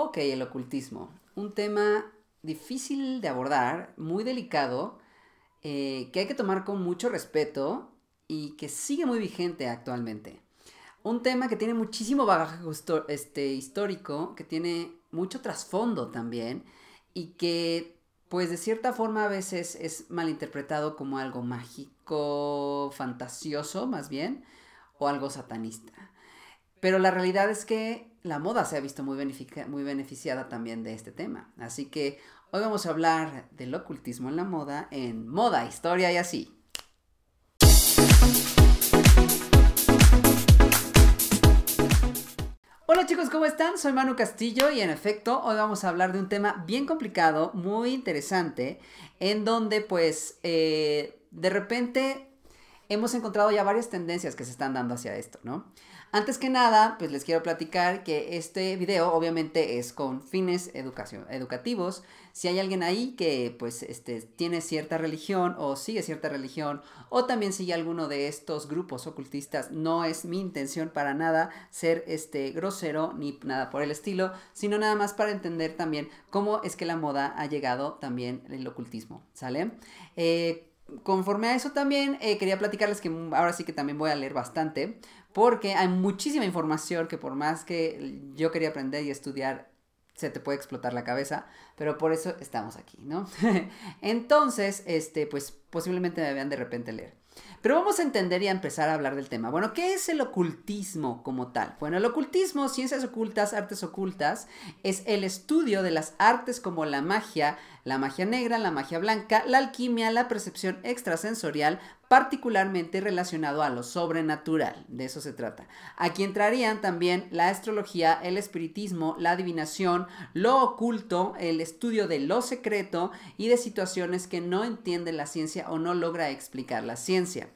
Ok, el ocultismo. Un tema difícil de abordar, muy delicado, eh, que hay que tomar con mucho respeto y que sigue muy vigente actualmente. Un tema que tiene muchísimo bagaje este, histórico, que tiene mucho trasfondo también y que pues de cierta forma a veces es malinterpretado como algo mágico, fantasioso más bien, o algo satanista. Pero la realidad es que la moda se ha visto muy, muy beneficiada también de este tema. Así que hoy vamos a hablar del ocultismo en la moda en moda, historia y así. Hola chicos, ¿cómo están? Soy Manu Castillo y en efecto hoy vamos a hablar de un tema bien complicado, muy interesante, en donde pues eh, de repente hemos encontrado ya varias tendencias que se están dando hacia esto, ¿no? Antes que nada, pues les quiero platicar que este video obviamente es con fines educación, educativos. Si hay alguien ahí que pues este, tiene cierta religión o sigue cierta religión o también sigue alguno de estos grupos ocultistas, no es mi intención para nada ser este grosero ni nada por el estilo, sino nada más para entender también cómo es que la moda ha llegado también el ocultismo, ¿sale? Eh, conforme a eso también eh, quería platicarles que ahora sí que también voy a leer bastante porque hay muchísima información que por más que yo quería aprender y estudiar, se te puede explotar la cabeza, pero por eso estamos aquí, ¿no? Entonces, este, pues posiblemente me vean de repente leer. Pero vamos a entender y a empezar a hablar del tema. Bueno, ¿qué es el ocultismo como tal? Bueno, el ocultismo, ciencias ocultas, artes ocultas, es el estudio de las artes como la magia, la magia negra, la magia blanca, la alquimia, la percepción extrasensorial, particularmente relacionado a lo sobrenatural. De eso se trata. Aquí entrarían también la astrología, el espiritismo, la adivinación, lo oculto, el estudio de lo secreto y de situaciones que no entiende la ciencia o no logra explicar la ciencia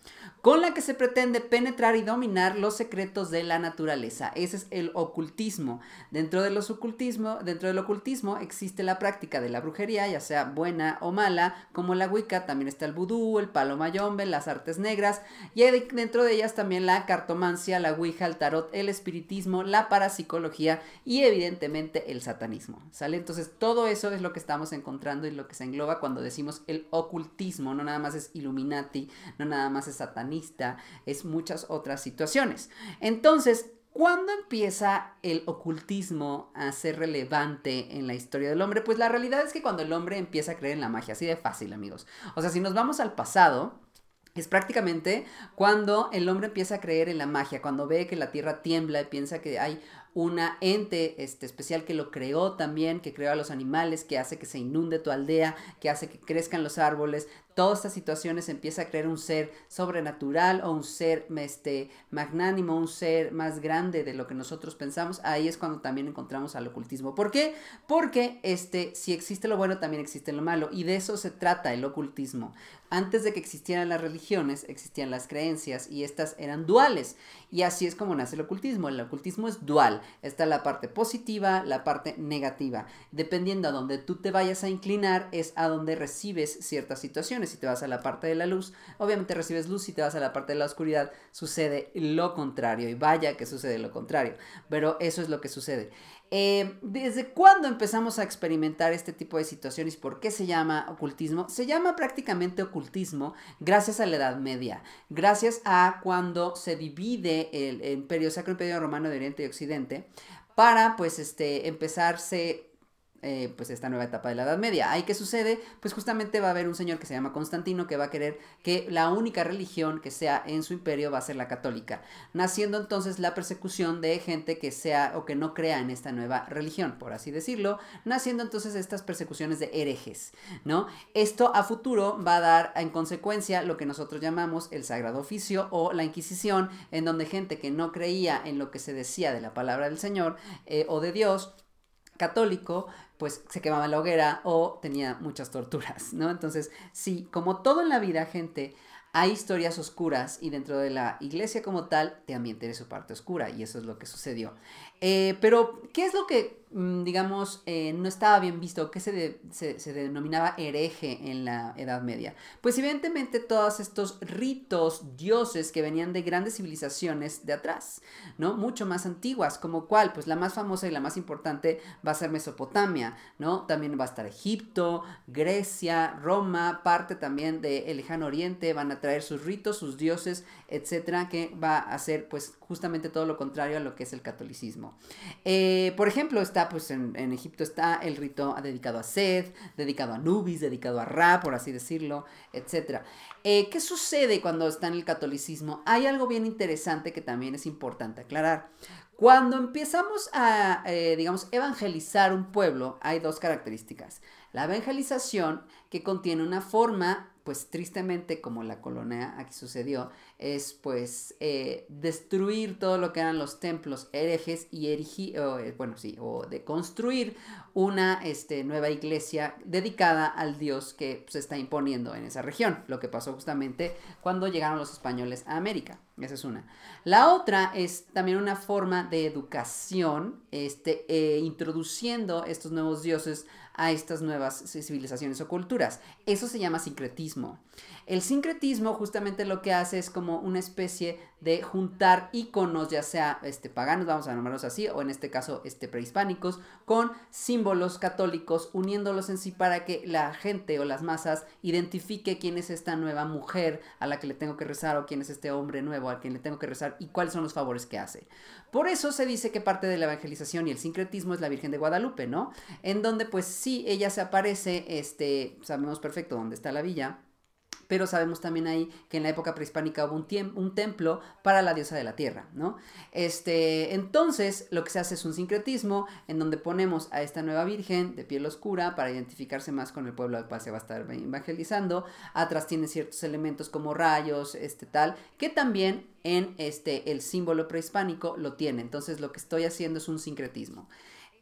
con la que se pretende penetrar y dominar los secretos de la naturaleza. Ese es el ocultismo. Dentro, de los ocultismo, dentro del ocultismo existe la práctica de la brujería, ya sea buena o mala, como la Wicca, también está el vudú, el palo mayombe, las artes negras, y dentro de ellas también la cartomancia, la Ouija, el tarot, el espiritismo, la parapsicología y evidentemente el satanismo. ¿Sale? Entonces todo eso es lo que estamos encontrando y lo que se engloba cuando decimos el ocultismo. No nada más es Illuminati, no nada más es satanismo es muchas otras situaciones. Entonces, ¿Cuándo empieza el ocultismo a ser relevante en la historia del hombre? Pues la realidad es que cuando el hombre empieza a creer en la magia, así de fácil amigos. O sea, si nos vamos al pasado, es prácticamente cuando el hombre empieza a creer en la magia, cuando ve que la tierra tiembla y piensa que hay una ente este, especial que lo creó también, que creó a los animales, que hace que se inunde tu aldea, que hace que crezcan los árboles. Todas estas situaciones empieza a creer un ser sobrenatural o un ser este, magnánimo, un ser más grande de lo que nosotros pensamos. Ahí es cuando también encontramos al ocultismo. ¿Por qué? Porque este, si existe lo bueno, también existe lo malo. Y de eso se trata el ocultismo. Antes de que existieran las religiones, existían las creencias y estas eran duales. Y así es como nace el ocultismo. El ocultismo es dual. Está la parte positiva, la parte negativa. Dependiendo a donde tú te vayas a inclinar, es a donde recibes ciertas situaciones. Si te vas a la parte de la luz, obviamente recibes luz. Si te vas a la parte de la oscuridad, sucede lo contrario. Y vaya que sucede lo contrario. Pero eso es lo que sucede. Eh, ¿Desde cuándo empezamos a experimentar este tipo de situaciones? ¿Por qué se llama ocultismo? Se llama prácticamente ocultismo gracias a la Edad Media, gracias a cuando se divide el Imperio Sacro Imperio Romano de Oriente y Occidente para pues este empezarse eh, pues esta nueva etapa de la Edad Media. ¿Ahí qué sucede? Pues justamente va a haber un señor que se llama Constantino que va a querer que la única religión que sea en su imperio va a ser la católica, naciendo entonces la persecución de gente que sea o que no crea en esta nueva religión, por así decirlo, naciendo entonces estas persecuciones de herejes, ¿no? Esto a futuro va a dar en consecuencia lo que nosotros llamamos el Sagrado Oficio o la Inquisición, en donde gente que no creía en lo que se decía de la palabra del Señor eh, o de Dios, católico, pues se quemaba la hoguera o tenía muchas torturas, ¿no? Entonces, sí, como todo en la vida, gente, hay historias oscuras y dentro de la iglesia como tal también tiene su parte oscura y eso es lo que sucedió. Eh, pero, ¿qué es lo que mm, digamos, eh, no estaba bien visto, que se, se, denominaba hereje en la Edad Media? Pues evidentemente todos estos ritos, dioses que venían de grandes civilizaciones de atrás, ¿no? Mucho más antiguas, como cuál, pues la más famosa y la más importante va a ser Mesopotamia, ¿no? También va a estar Egipto, Grecia, Roma, parte también del lejano oriente, van a traer sus ritos, sus dioses, etcétera, que va a ser pues justamente todo lo contrario a lo que es el catolicismo. Eh, por ejemplo, está pues en, Egipto está el rito dedicado a Seth, dedicado a Nubis, dedicado a Ra, por así decirlo, etcétera. Eh, ¿Qué sucede cuando está en el catolicismo? Hay algo bien interesante que también es importante aclarar. Cuando empezamos a, eh, digamos, evangelizar un pueblo, hay dos características. La evangelización, que contiene una forma pues tristemente como la colonia aquí sucedió, es pues eh, destruir todo lo que eran los templos herejes y erigir, eh, bueno sí, o de construir una este, nueva iglesia dedicada al Dios que se está imponiendo en esa región, lo que pasó justamente cuando llegaron los españoles a América. Esa es una. La otra es también una forma de educación, este, eh, introduciendo estos nuevos dioses a estas nuevas civilizaciones o culturas. Eso se llama sincretismo. El sincretismo justamente lo que hace es como una especie de juntar iconos, ya sea este, paganos, vamos a nombrarlos así, o en este caso este, prehispánicos, con símbolos católicos, uniéndolos en sí para que la gente o las masas identifique quién es esta nueva mujer a la que le tengo que rezar o quién es este hombre nuevo a quien le tengo que rezar y cuáles son los favores que hace. Por eso se dice que parte de la evangelización y el sincretismo es la Virgen de Guadalupe, ¿no? En donde pues sí, ella se aparece, este, sabemos perfecto dónde está la villa, pero sabemos también ahí que en la época prehispánica hubo un, templo para la diosa de la tierra, ¿no? Este, entonces, lo que se hace es un sincretismo en donde ponemos a esta nueva virgen de piel oscura para identificarse más con el pueblo al cual se va a estar evangelizando. Atrás tiene ciertos elementos como rayos, este tal, que también en este, el símbolo prehispánico lo tiene. Entonces, lo que estoy haciendo es un sincretismo.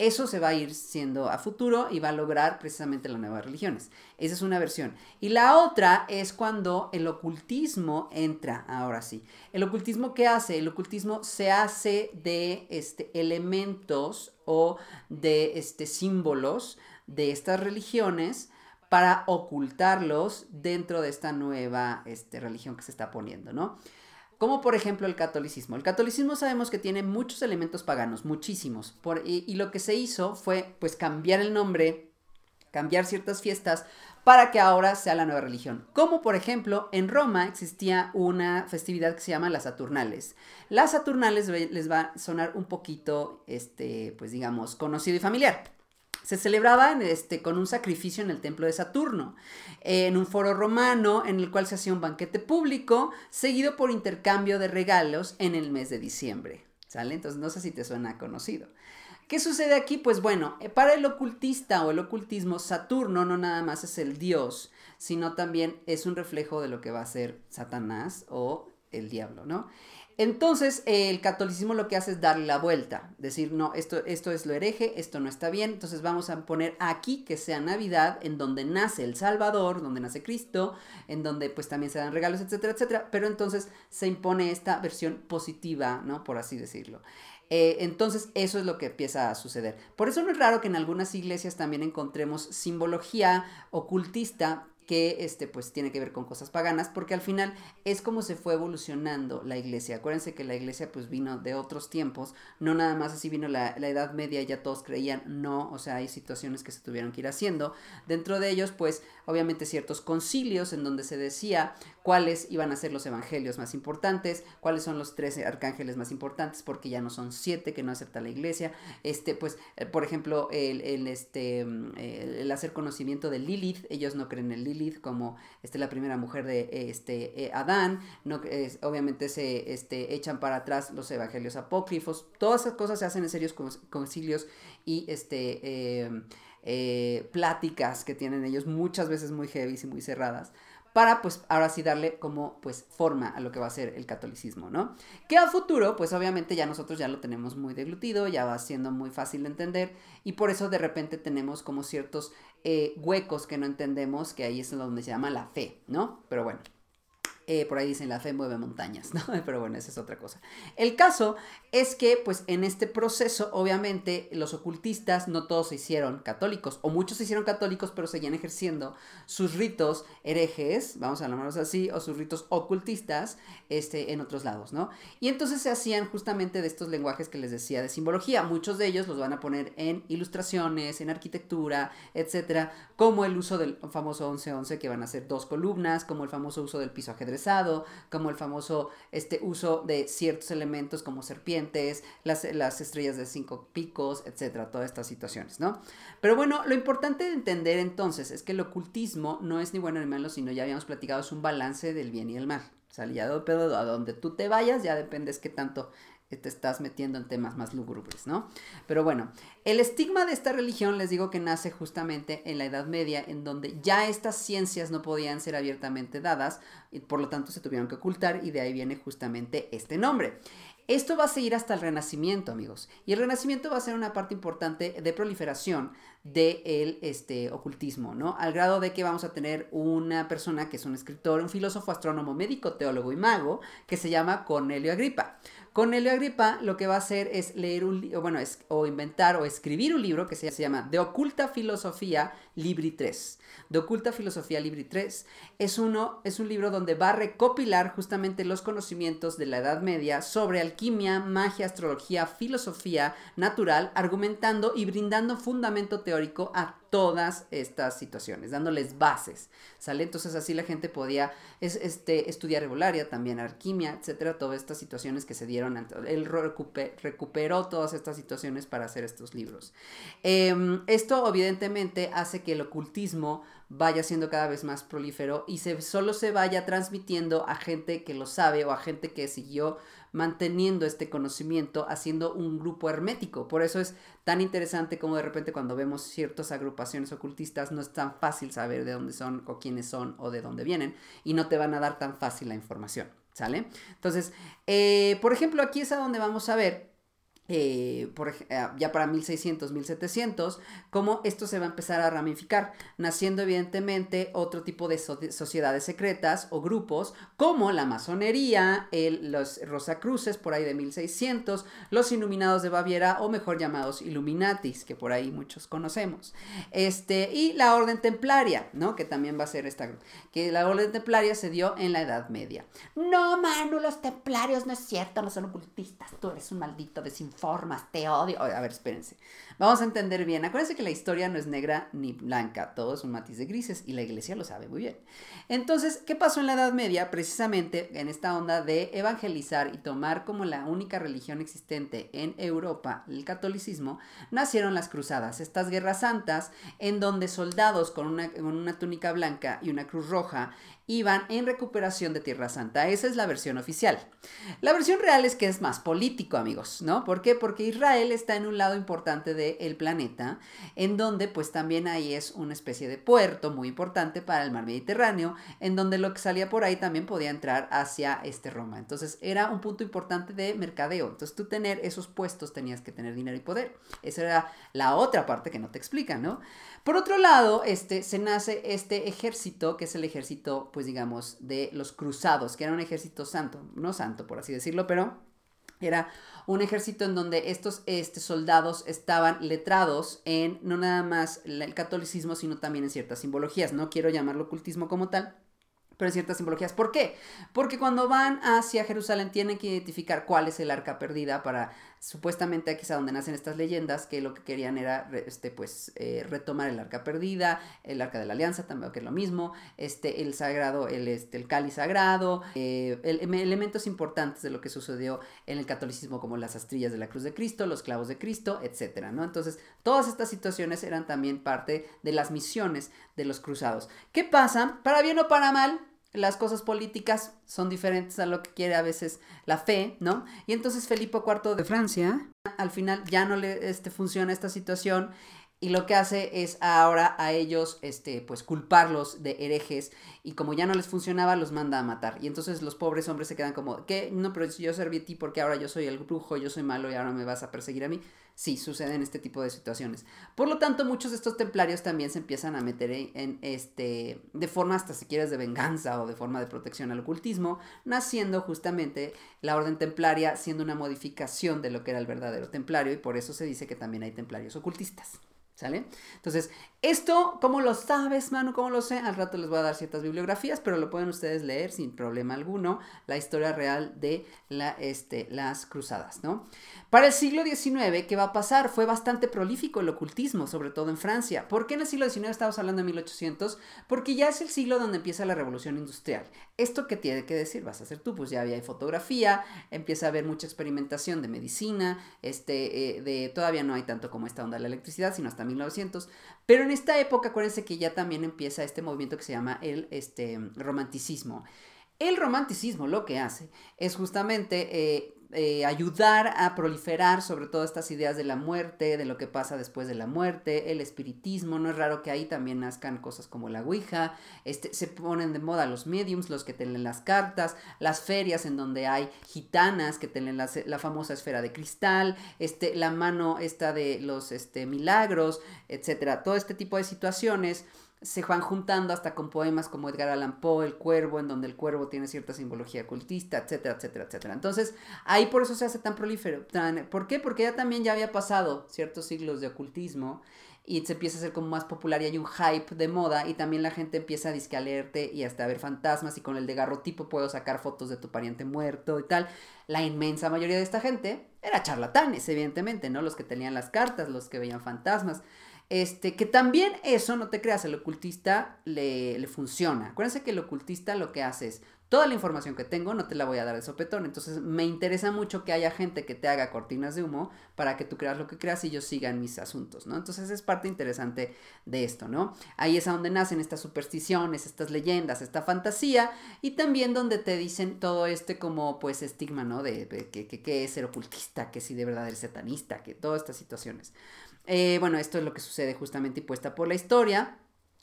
Eso se va a ir siendo a futuro y va a lograr precisamente las nuevas religiones. Esa es una versión. Y la otra es cuando el ocultismo entra, ahora sí. ¿El ocultismo qué hace? El ocultismo se hace de este, elementos o de este, símbolos de estas religiones para ocultarlos dentro de esta nueva este, religión que se está poniendo, ¿no? Como por ejemplo el catolicismo. El catolicismo sabemos que tiene muchos elementos paganos, muchísimos, por, y, lo que se hizo fue pues cambiar el nombre, cambiar ciertas fiestas para que ahora sea la nueva religión. Como por ejemplo, en Roma existía una festividad que se llama las Saturnales. Las Saturnales les va a sonar un poquito, este, pues digamos, conocido y familiar. Se celebraba este, con un sacrificio en el templo de Saturno, en un foro romano en el cual se hacía un banquete público, seguido por intercambio de regalos en el mes de diciembre. ¿Sale? Entonces no sé si te suena conocido. ¿Qué sucede aquí? Pues bueno, eh, para el ocultista o el ocultismo, Saturno no nada más es el dios, sino también es un reflejo de lo que va a ser Satanás o el diablo, ¿no? Entonces, el catolicismo lo que hace es darle la vuelta, decir, no, esto, esto es lo hereje, esto no está bien, entonces vamos a poner aquí que sea Navidad, en donde nace el Salvador, donde nace Cristo, en donde pues también se dan regalos, etcétera, etcétera, pero entonces se impone esta versión positiva, ¿no? Por así decirlo. Eh, entonces eso es lo que empieza a suceder. Por eso no es raro que en algunas iglesias también encontremos simbología ocultista que este, pues tiene que ver con cosas paganas, porque al final es como se fue evolucionando la iglesia. Acuérdense que la iglesia pues vino de otros tiempos, no nada más así vino la, la Edad Media, ya todos creían, no, o sea, hay situaciones que se tuvieron que ir haciendo. Dentro de ellos, pues, obviamente ciertos concilios en donde se decía cuáles iban a ser los evangelios más importantes, cuáles son los 13 arcángeles más importantes, porque ya no son siete que no acepta la iglesia. Este, pues, eh, por ejemplo, el, este, mm, el, hacer conocimiento de Lilith, ellos no creen en Lilith como este, la primera mujer de este, eh, Adán, no, obviamente se este, echan para atrás los evangelios apócrifos, todas esas cosas se hacen en serios concilios y este, eh, eh, pláticas que tienen ellos muchas veces muy heavy y muy cerradas para pues ahora sí darle como pues forma a lo que va a ser el catolicismo, ¿no? Que a futuro pues obviamente ya nosotros ya lo tenemos muy deglutido, ya va siendo muy fácil de entender y por eso de repente tenemos como ciertos eh, huecos que no entendemos, que ahí es donde se llama la fe, ¿no? Pero bueno. Eh, por ahí dicen la fe mueve montañas, ¿no? Pero bueno, esa es otra cosa. El caso es que, pues, en este proceso, obviamente, los ocultistas no todos se hicieron católicos, o muchos se hicieron católicos, pero seguían ejerciendo sus ritos herejes, vamos a llamarlos así, o sus ritos ocultistas, este, en otros lados, ¿no? Y entonces se hacían justamente de estos lenguajes que les decía de simbología. Muchos de ellos los van a poner en ilustraciones, en arquitectura, etcétera, como el uso del famoso 11-11, que van a ser dos columnas, como el famoso uso del piso ajedrez como el famoso este, uso de ciertos elementos como serpientes, las, las estrellas de cinco picos, etcétera, todas estas situaciones, ¿no? Pero bueno, lo importante de entender entonces es que el ocultismo no es ni bueno ni malo, sino ya habíamos platicado, es un balance del bien y el mal. Sea, ya de a donde tú te vayas, ya dependes qué tanto te estás metiendo en temas más lúgubres, ¿no? Pero bueno, el estigma de esta religión les digo que nace justamente en la Edad Media, en donde ya estas ciencias no podían ser abiertamente dadas y por lo tanto se tuvieron que ocultar y de ahí viene justamente este nombre. Esto va a seguir hasta el Renacimiento, amigos. Y el Renacimiento va a ser una parte importante de proliferación del este, ocultismo, ¿no? Al grado de que vamos a tener una persona que es un escritor, un filósofo, astrónomo, médico, teólogo y mago, que se llama Cornelio Agripa. Cornelio Agripa lo que va a hacer es leer un bueno, es, o inventar o escribir un libro que se llama De Oculta Filosofía Libri 3. De Oculta Filosofía Libri 3 es, uno, es un libro donde va a recopilar justamente los conocimientos de la Edad Media sobre alquimia, magia, astrología, filosofía natural, argumentando y brindando fundamento teórico a todas estas situaciones, dándoles bases, ¿sale? Entonces así la gente podía es, este, estudiar regularia, también alquimia, etcétera, todas estas situaciones que se dieron, él recuperó todas estas situaciones para hacer estos libros. Em, esto evidentemente hace que el ocultismo vaya siendo cada vez más prolífero y se, solo se vaya transmitiendo a gente que lo sabe o a gente que siguió manteniendo este conocimiento, haciendo un grupo hermético. Por eso es tan interesante como de repente cuando vemos ciertas agrupaciones ocultistas no es tan fácil saber de dónde son o quiénes son o de dónde vienen y no te van a dar tan fácil la información. ¿Sale? Entonces, eh, por ejemplo, aquí es a donde vamos a ver eh, por, eh, ya para 1600, 1700, cómo esto se va a empezar a ramificar, naciendo evidentemente otro tipo de sociedades secretas o grupos, como la masonería, los Rosacruces por ahí de 1600, los Iluminados de Baviera, o mejor llamados Illuminatis, que por ahí muchos conocemos, este, y la Orden Templaria, ¿no? Que también va a ser esta, que la Orden Templaria se dio en la Edad Media. No, Manu, los templarios no es cierto, no son ocultistas, tú eres un maldito desinformado formas, te odio. A ver, espérense. Vamos a entender bien. Acuérdense que la historia no es negra ni blanca, todo es un matiz de grises y la iglesia lo sabe muy bien. Entonces, ¿qué pasó en la Edad Media? Precisamente en esta onda de evangelizar y tomar como la única religión existente en Europa, el catolicismo, nacieron las cruzadas, estas guerras santas en donde soldados con una, con una túnica blanca y una cruz roja iban en recuperación de Tierra Santa. Esa es la versión oficial. La versión real es que es más político, amigos, ¿no? ¿Por qué? Porque Israel está en un lado importante del planeta, en donde pues también ahí es una especie de puerto muy importante para el mar Mediterráneo, en donde lo que salía por ahí también podía entrar hacia este Roma. Entonces era un punto importante de mercadeo. Entonces tú tener esos puestos tenías que tener dinero y poder. Esa era la otra parte que no te explican, ¿no? Por otro lado, este, se nace este ejército, que es el ejército, pues digamos, de los cruzados, que era un ejército santo, no santo por así decirlo, pero era un ejército en donde estos este, soldados estaban letrados en no nada más el catolicismo, sino también en ciertas simbologías. No quiero llamarlo ocultismo como tal, pero en ciertas simbologías. ¿Por qué? Porque cuando van hacia Jerusalén tienen que identificar cuál es el arca perdida para supuestamente aquí es a donde nacen estas leyendas que lo que querían era este pues eh, retomar el arca perdida el arca de la alianza también que es lo mismo este el sagrado el este el cáliz sagrado eh, elementos importantes de lo que sucedió en el catolicismo como las astrillas de la cruz de Cristo los clavos de Cristo etcétera no entonces todas estas situaciones eran también parte de las misiones de los cruzados. Qué pasa para bien o para mal las cosas políticas son diferentes a lo que quiere a veces la fe, ¿no? Y entonces Felipe IV de Francia, al final ya no le este, funciona esta situación y lo que hace es ahora a ellos, este, pues culparlos de herejes y como ya no les funcionaba, los manda a matar. Y entonces los pobres hombres se quedan como, ¿qué? No, pero yo serví a ti porque ahora yo soy el brujo, yo soy malo y ahora me vas a perseguir a mí. Sí, suceden este tipo de situaciones. Por lo tanto, muchos de estos templarios también se empiezan a meter en, este, de forma hasta si quieres de venganza o de forma de protección al ocultismo, naciendo justamente la orden templaria siendo una modificación de lo que era el verdadero templario y por eso se dice que también hay templarios ocultistas. ¿Sale? Entonces, esto, ¿cómo lo sabes, mano? ¿Cómo lo sé? Al rato les voy a dar ciertas bibliografías, pero lo pueden ustedes leer sin problema alguno, la historia real de la, este, las cruzadas, ¿no? Para el siglo XIX, ¿qué va a pasar? Fue bastante prolífico el ocultismo, sobre todo en Francia. ¿Por qué en el siglo XIX estamos hablando de 1800? Porque ya es el siglo donde empieza la revolución industrial. ¿Esto qué tiene que decir? Vas a hacer tú, pues ya había fotografía, empieza a haber mucha experimentación de medicina, este, eh, de, todavía no hay tanto como esta onda de la electricidad, sino hasta 1900, pero en esta época acuérdense que ya también empieza este movimiento que se llama el este, romanticismo. El romanticismo lo que hace es justamente eh, eh, ayudar a proliferar sobre todo estas ideas de la muerte, de lo que pasa después de la muerte, el espiritismo. No es raro que ahí también nazcan cosas como la Ouija. Este, se ponen de moda los mediums, los que tienen las cartas, las ferias en donde hay gitanas que tienen la, la famosa esfera de cristal, este, la mano esta de los este, milagros, etcétera. Todo este tipo de situaciones se van juntando hasta con poemas como Edgar Allan Poe, El Cuervo, en donde el cuervo tiene cierta simbología ocultista, etcétera, etcétera, etcétera. Entonces, ahí por eso se hace tan prolífero. ¿Por qué? Porque ya también ya había pasado ciertos siglos de ocultismo y se empieza a hacer como más popular y hay un hype de moda y también la gente empieza a disque y hasta a ver fantasmas y con el de garrotipo puedo sacar fotos de tu pariente muerto y tal. La inmensa mayoría de esta gente era charlatanes, evidentemente, ¿no? Los que tenían las cartas, los que veían fantasmas. Este, que también eso, no te creas, el ocultista le, funciona. Acuérdense que el ocultista lo que hace es, toda la información que tengo no te la voy a dar de sopetón. Entonces me interesa mucho que haya gente que te haga cortinas de humo para que tú creas lo que creas y yo siga en mis asuntos, ¿no? Entonces es parte interesante de esto, ¿no? Ahí es a donde nacen estas supersticiones, estas leyendas, esta fantasía y también donde te dicen todo este como pues estigma, ¿no? De, que, que, es ser ocultista, que si de verdad eres satanista, que todas estas situaciones. Eh, bueno, esto es lo que sucede justamente impuesta por la historia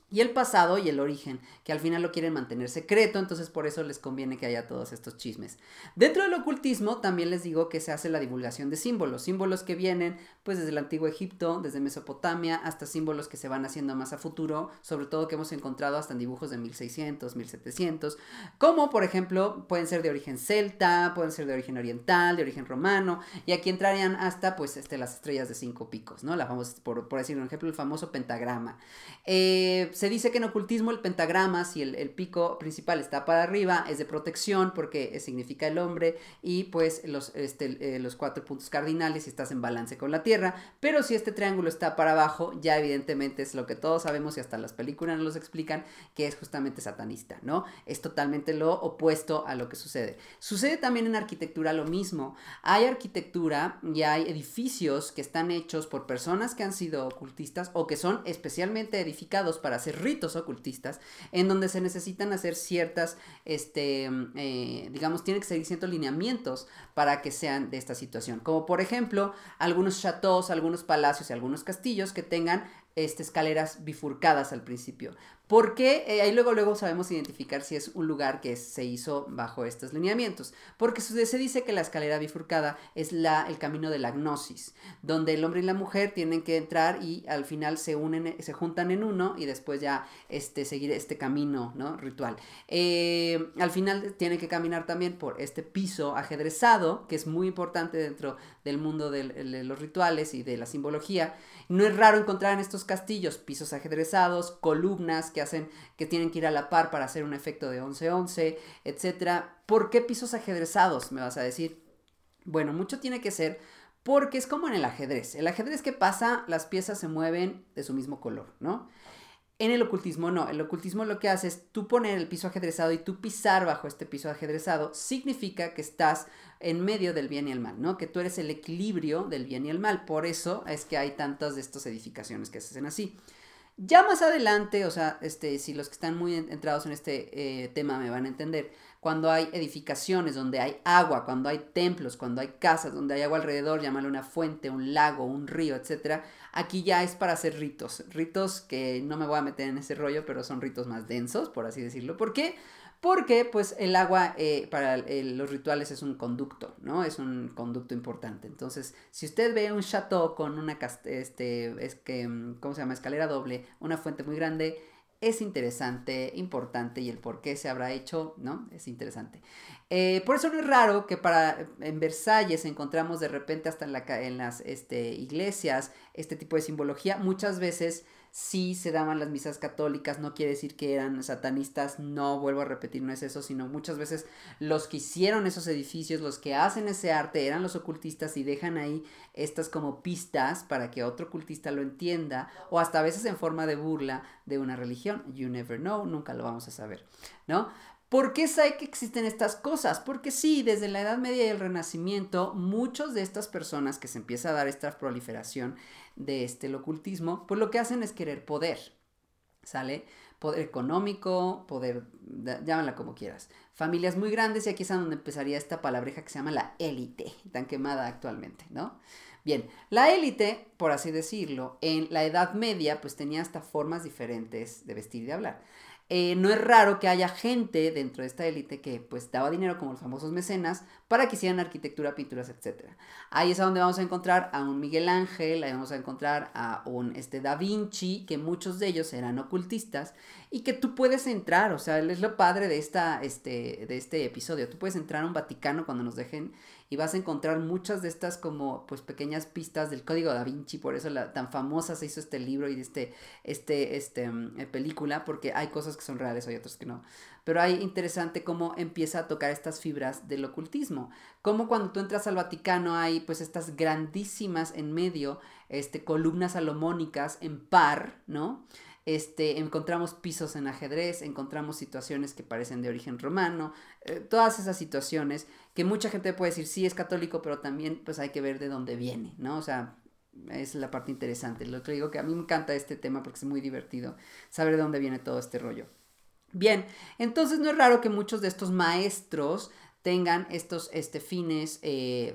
y el pasado y el origen, que al final lo quieren mantener secreto, entonces por eso les conviene que haya todos estos chismes. Dentro del ocultismo también les digo que se hace la divulgación de símbolos, símbolos que vienen pues desde el antiguo Egipto, desde Mesopotamia, hasta símbolos que se van haciendo más a futuro, sobre todo que hemos encontrado hasta en dibujos de 1600, 1700, como por ejemplo pueden ser de origen celta, pueden ser de origen oriental, de origen romano, y aquí entrarían hasta pues este, las estrellas de cinco picos, ¿no? La famosa, por, por decir un ejemplo, el famoso pentagrama. Eh, se dice que en ocultismo el pentagrama, si el, pico principal está para arriba, es de protección porque significa el hombre y pues los, este, eh, los cuatro puntos cardinales si estás en balance con la tierra. Pero si este triángulo está para abajo, ya evidentemente es lo que todos sabemos y hasta las películas nos los explican, que es justamente satanista, ¿no? Es totalmente lo opuesto a lo que sucede. Sucede también en arquitectura lo mismo. Hay arquitectura y hay edificios que están hechos por personas que han sido ocultistas o que son especialmente edificados para ritos ocultistas, en donde se necesitan hacer ciertas, este, eh, digamos, tienen que seguir ciertos lineamientos para que sean de esta situación. Como por ejemplo, algunos chateaux, algunos palacios y algunos castillos que tengan este, escaleras bifurcadas al principio. Porque eh, ahí luego, luego sabemos identificar si es un lugar que se hizo bajo estos lineamientos. Porque se dice que la escalera bifurcada es la, el camino de la gnosis, donde el hombre y la mujer tienen que entrar y al final se unen, se juntan en uno y después ya este, seguir este camino ¿no? ritual. Eh, al final tienen que caminar también por este piso ajedrezado, que es muy importante dentro del mundo de los rituales y de la simbología. No es raro encontrar en estos castillos pisos ajedrezados, columnas que hacen que tienen que ir a la par para hacer un efecto de 11-11, etcétera. ¿Por qué pisos ajedrezados? Me vas a decir. Bueno, mucho tiene que ser porque es como en el ajedrez. El ajedrez que pasa, las piezas se mueven de su mismo color, ¿no? En el ocultismo no, el ocultismo lo que hace es tú poner el piso ajedrezado y tú pisar bajo este piso ajedrezado, significa que estás en medio del bien y el mal, ¿no? Que tú eres el equilibrio del bien y el mal, por eso es que hay tantas de estas edificaciones que se hacen así. Ya más adelante, o sea, este, si los que están muy entrados en este eh, tema me van a entender, cuando hay edificaciones donde hay agua, cuando hay templos, cuando hay casas, donde hay agua alrededor, llámalo una fuente, un lago, un río, etc. Aquí ya es para hacer ritos, ritos que no me voy a meter en ese rollo, pero son ritos más densos, por así decirlo. ¿Por qué? Porque pues el agua eh, para los rituales es un conducto, ¿no? Es un conducto importante. Entonces, si usted ve un chateau con una, este, es que, ¿cómo se llama? Escalera doble, una fuente muy grande, es interesante, importante y el por qué se habrá hecho, ¿no? Es interesante. Eh, por eso no es raro que para, en Versalles encontramos de repente hasta en, la, en las este, iglesias este tipo de simbología. Muchas veces sí se daban las misas católicas, no quiere decir que eran satanistas, no vuelvo a repetir, no es eso, sino muchas veces los que hicieron esos edificios, los que hacen ese arte, eran los ocultistas y dejan ahí estas como pistas para que otro ocultista lo entienda, o hasta a veces en forma de burla de una religión. You never know, nunca lo vamos a saber, ¿no? ¿Por qué sabe que existen estas cosas? Porque sí, desde la Edad Media y el Renacimiento, muchos de estas personas que se empieza a dar esta proliferación de este, el ocultismo, pues lo que hacen es querer poder, ¿sale? Poder económico, poder, llámala como quieras. Familias muy grandes y aquí es donde empezaría esta palabreja que se llama la élite, tan quemada actualmente, ¿no? Bien, la élite, por así decirlo, en la Edad Media, pues tenía hasta formas diferentes de vestir y de hablar. Eh, no es raro que haya gente dentro de esta élite que pues daba dinero como los famosos mecenas para que hicieran arquitectura, pinturas, etc. Ahí es a donde vamos a encontrar a un Miguel Ángel, ahí vamos a encontrar a un este, Da Vinci, que muchos de ellos eran ocultistas y que tú puedes entrar, o sea, es lo padre de, esta, este, de este episodio, tú puedes entrar a un Vaticano cuando nos dejen y vas a encontrar muchas de estas como pues pequeñas pistas del código da Vinci, por eso la, tan famosa se hizo este libro y este, este, este mm, eh, película, porque hay cosas que son reales, hay otras que no. Pero hay interesante cómo empieza a tocar estas fibras del ocultismo, como cuando tú entras al Vaticano hay pues estas grandísimas en medio, este, columnas salomónicas en par, ¿no? Este, encontramos pisos en ajedrez, encontramos situaciones que parecen de origen romano, eh, todas esas situaciones que mucha gente puede decir, sí, es católico, pero también pues hay que ver de dónde viene, ¿no? O sea, es la parte interesante. Lo que digo que a mí me encanta este tema porque es muy divertido saber de dónde viene todo este rollo. Bien, entonces no es raro que muchos de estos maestros tengan estos este, fines eh,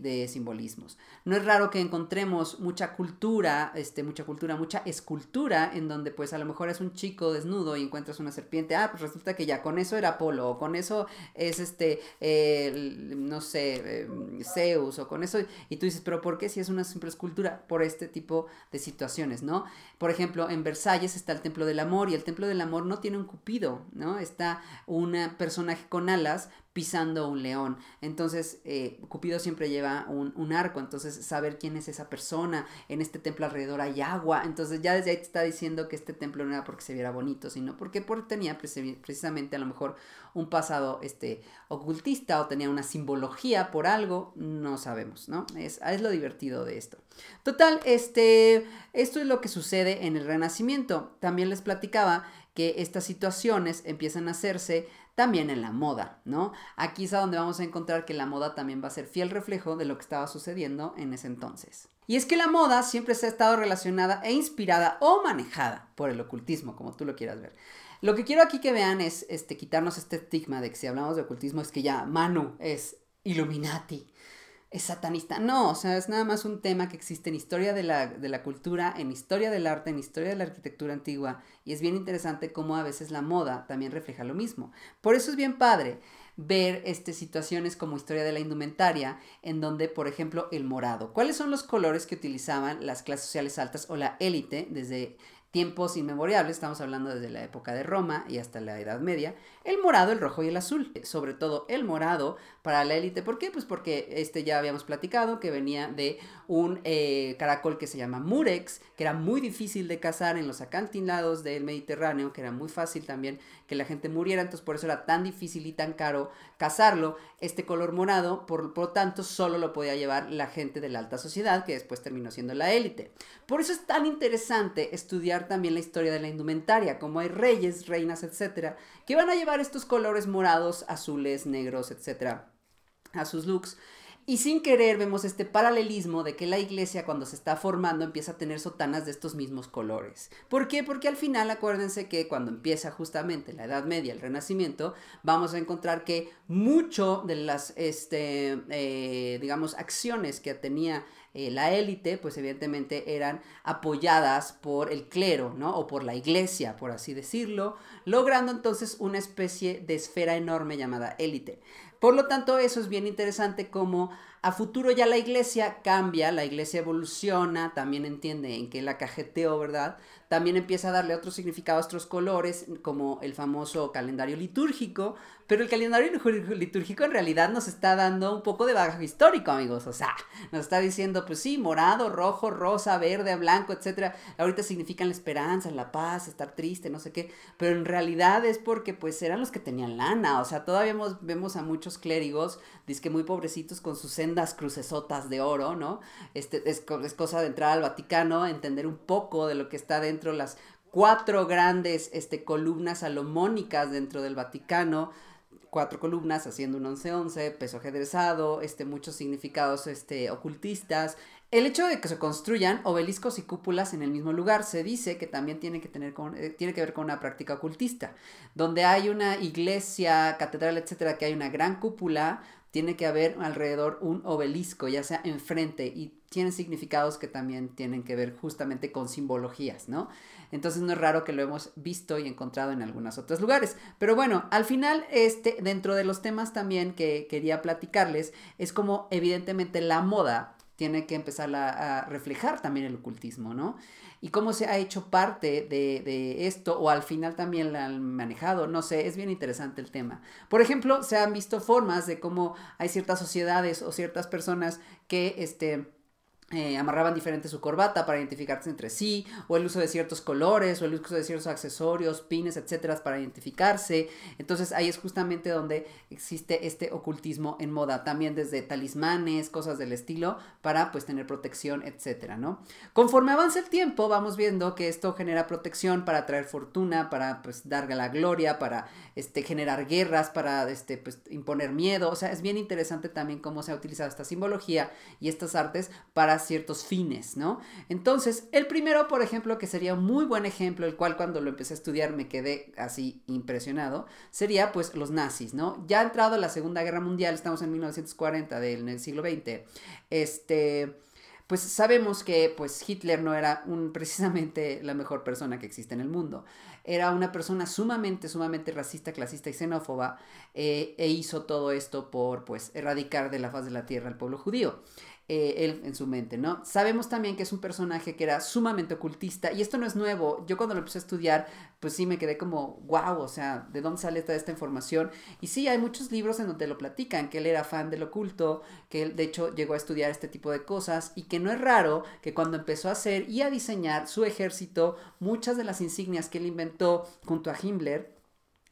de simbolismos. No es raro que encontremos mucha cultura, este, mucha cultura, mucha escultura, en donde pues a lo mejor es un chico desnudo y encuentras una serpiente, ah, pues resulta que ya con eso era Apolo, o con eso es este, no sé, em, Zeus, o con eso, y tú dices, pero ¿por qué si es una simple escultura? Por este tipo de situaciones, ¿no? Por ejemplo, en Versalles está el Templo del Amor, y el Templo del Amor no tiene un cupido, ¿no? Está un personaje con alas, pisando un león. Entonces, eh, Cupido siempre lleva un, arco, entonces saber quién es esa persona. En este templo alrededor hay agua, entonces ya desde ahí te está diciendo que este templo no era porque se viera bonito, sino porque, porque tenía precisamente a lo mejor un pasado este, ocultista o tenía una simbología por algo, no sabemos, ¿no? Es, es lo divertido de esto. Total, este, esto es lo que sucede en el Renacimiento. También les platicaba que estas situaciones empiezan a hacerse también en la moda, ¿no? Aquí es a donde vamos a encontrar que la moda también va a ser fiel reflejo de lo que estaba sucediendo en ese entonces. Y es que la moda siempre se ha estado relacionada e inspirada o manejada por el ocultismo, como tú lo quieras ver. Lo que quiero aquí que vean es este, quitarnos este estigma de que si hablamos de ocultismo es que ya Manu es Illuminati es satanista. No, o sea, es nada más un tema que existe en historia de la, cultura, en historia del arte, en historia de la arquitectura antigua. Y es bien interesante cómo a veces la moda también refleja lo mismo. Por eso es bien padre ver este, situaciones como historia de la indumentaria, en donde, por ejemplo, el morado. ¿Cuáles son los colores que utilizaban las clases sociales altas o la élite desde tiempos inmemorables, estamos hablando desde la época de Roma y hasta la Edad Media, el morado, el rojo y el azul. Sobre todo el morado para la élite. ¿Por qué? Pues porque este ya habíamos platicado que venía de un eh, caracol que se llama murex, que era muy difícil de cazar en los acantilados del Mediterráneo, que era muy fácil también que la gente muriera, entonces por eso era tan difícil y tan caro cazarlo. Este color morado, por, por lo tanto, solo lo podía llevar la gente de la alta sociedad, que después terminó siendo la élite. Por eso es tan interesante estudiar también la historia de la indumentaria, como hay reyes, reinas, etcétera, que van a llevar estos colores morados, azules, negros, etcétera, a sus looks. Y sin querer vemos este paralelismo de que la iglesia cuando se está formando empieza a tener sotanas de estos mismos colores. ¿Por qué? Porque al final acuérdense que cuando empieza justamente la Edad Media, el Renacimiento, vamos a encontrar que mucho de las, este, eh, digamos, acciones que tenía eh, la élite, pues evidentemente eran apoyadas por el clero, ¿no? O por la iglesia, por así decirlo, logrando entonces una especie de esfera enorme llamada élite. Por lo tanto, eso es bien interesante como a futuro ya la iglesia cambia, la iglesia evoluciona, también entiende en qué la cajeteó, ¿verdad? También empieza a darle otros significados, otros colores, como el famoso calendario litúrgico, pero el calendario litúrgico en realidad nos está dando un poco de bagaje histórico, amigos. O sea, nos está diciendo, pues sí, morado, rojo, rosa, verde, blanco, etcétera. Ahorita significan la esperanza, la paz, estar triste, no sé qué. Pero en realidad es porque pues eran los que tenían lana. O sea, todavía vemos, a muchos clérigos, que muy pobrecitos con sus sendas crucesotas de oro, ¿no? Este, es, es cosa de entrar al Vaticano, entender un poco de lo que está dentro, las cuatro grandes este, columnas salomónicas dentro del Vaticano, cuatro columnas haciendo un 11-11, peso ajedrezado, este, muchos significados este, ocultistas. El hecho de que se construyan obeliscos y cúpulas en el mismo lugar se dice que también tiene que, tener con, eh, tiene que ver con una práctica ocultista. Donde hay una iglesia, catedral, etcétera, que hay una gran cúpula, tiene que haber alrededor un obelisco, ya sea enfrente, y tiene significados que también tienen que ver justamente con simbologías, ¿no? Entonces no es raro que lo hemos visto y encontrado en algunos otros lugares. Pero bueno, al final, este, dentro de los temas también que quería platicarles, es como evidentemente la moda tiene que empezar a, reflejar también el ocultismo, ¿no? Y cómo se ha hecho parte de, de, esto, o al final también la han manejado, no sé, es bien interesante el tema. Por ejemplo, se han visto formas de cómo hay ciertas sociedades o ciertas personas que, este, eh, amarraban diferente su corbata para identificarse entre sí, o el uso de ciertos colores, o el uso de ciertos accesorios, pines, etcétera, para identificarse. Entonces ahí es justamente donde existe este ocultismo en moda, también desde talismanes, cosas del estilo, para pues tener protección, etcétera, ¿no? Conforme avanza el tiempo, vamos viendo que esto genera protección para traer fortuna, para pues dar la gloria, para este, generar guerras, para este, pues, imponer miedo. O sea, es bien interesante también cómo se ha utilizado esta simbología y estas artes para ciertos fines, ¿no? Entonces, el primero, por ejemplo, que sería un muy buen ejemplo, el cual cuando lo empecé a estudiar me quedé así impresionado, sería pues los nazis, ¿no? Ya ha entrado la Segunda Guerra Mundial, estamos en 1940 del siglo XX, este pues sabemos que pues Hitler no era un, precisamente la mejor persona que existe en el mundo. Era una persona sumamente, sumamente racista, clasista y xenófoba eh, e hizo todo esto por pues erradicar de la faz de la tierra al pueblo judío. Eh, él en su mente, ¿no? Sabemos también que es un personaje que era sumamente ocultista y esto no es nuevo. Yo cuando lo empecé a estudiar, pues sí me quedé como, wow, o sea, ¿de dónde sale toda esta información? Y sí, hay muchos libros en donde lo platican, que él era fan del oculto, que él de hecho llegó a estudiar este tipo de cosas y que no es raro que cuando empezó a hacer y a diseñar su ejército, muchas de las insignias que él inventó junto a Himmler,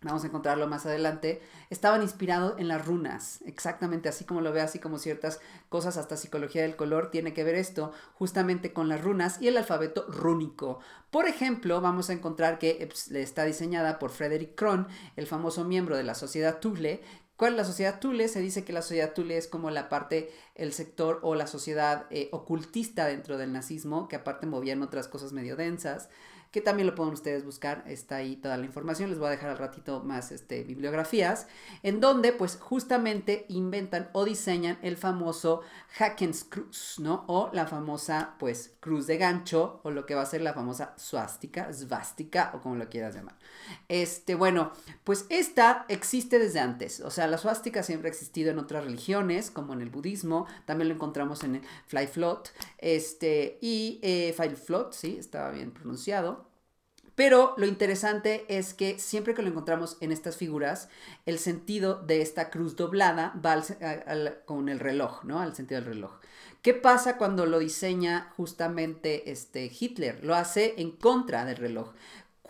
vamos a encontrarlo más adelante, estaban inspirados en las runas, exactamente así como lo ve, así como ciertas cosas, hasta psicología del color, tiene que ver esto justamente con las runas y el alfabeto rúnico. Por ejemplo, vamos a encontrar que pues, está diseñada por Frederick Kron, el famoso miembro de la sociedad Thule, ¿Cuál es la sociedad Thule? Se dice que la sociedad Thule es como la parte, el sector o la sociedad eh, ocultista dentro del nazismo, que aparte movían otras cosas medio densas que también lo pueden ustedes buscar, está ahí toda la información, les voy a dejar al ratito más este, bibliografías, en donde pues justamente inventan o diseñan el famoso Hackenskruz, ¿no? O la famosa pues cruz de gancho, o lo que va a ser la famosa suástica, svástica, o como lo quieras llamar. Este, bueno, pues esta existe desde antes, o sea, la suástica siempre ha existido en otras religiones, como en el budismo, también lo encontramos en el Fly Float, este, y eh, Fly Float, sí, estaba bien pronunciado. Pero lo interesante es que siempre que lo encontramos en estas figuras, el sentido de esta cruz doblada va con el reloj, ¿no? Al sentido del reloj. ¿Qué pasa cuando lo diseña justamente este Hitler? Lo hace en contra del reloj.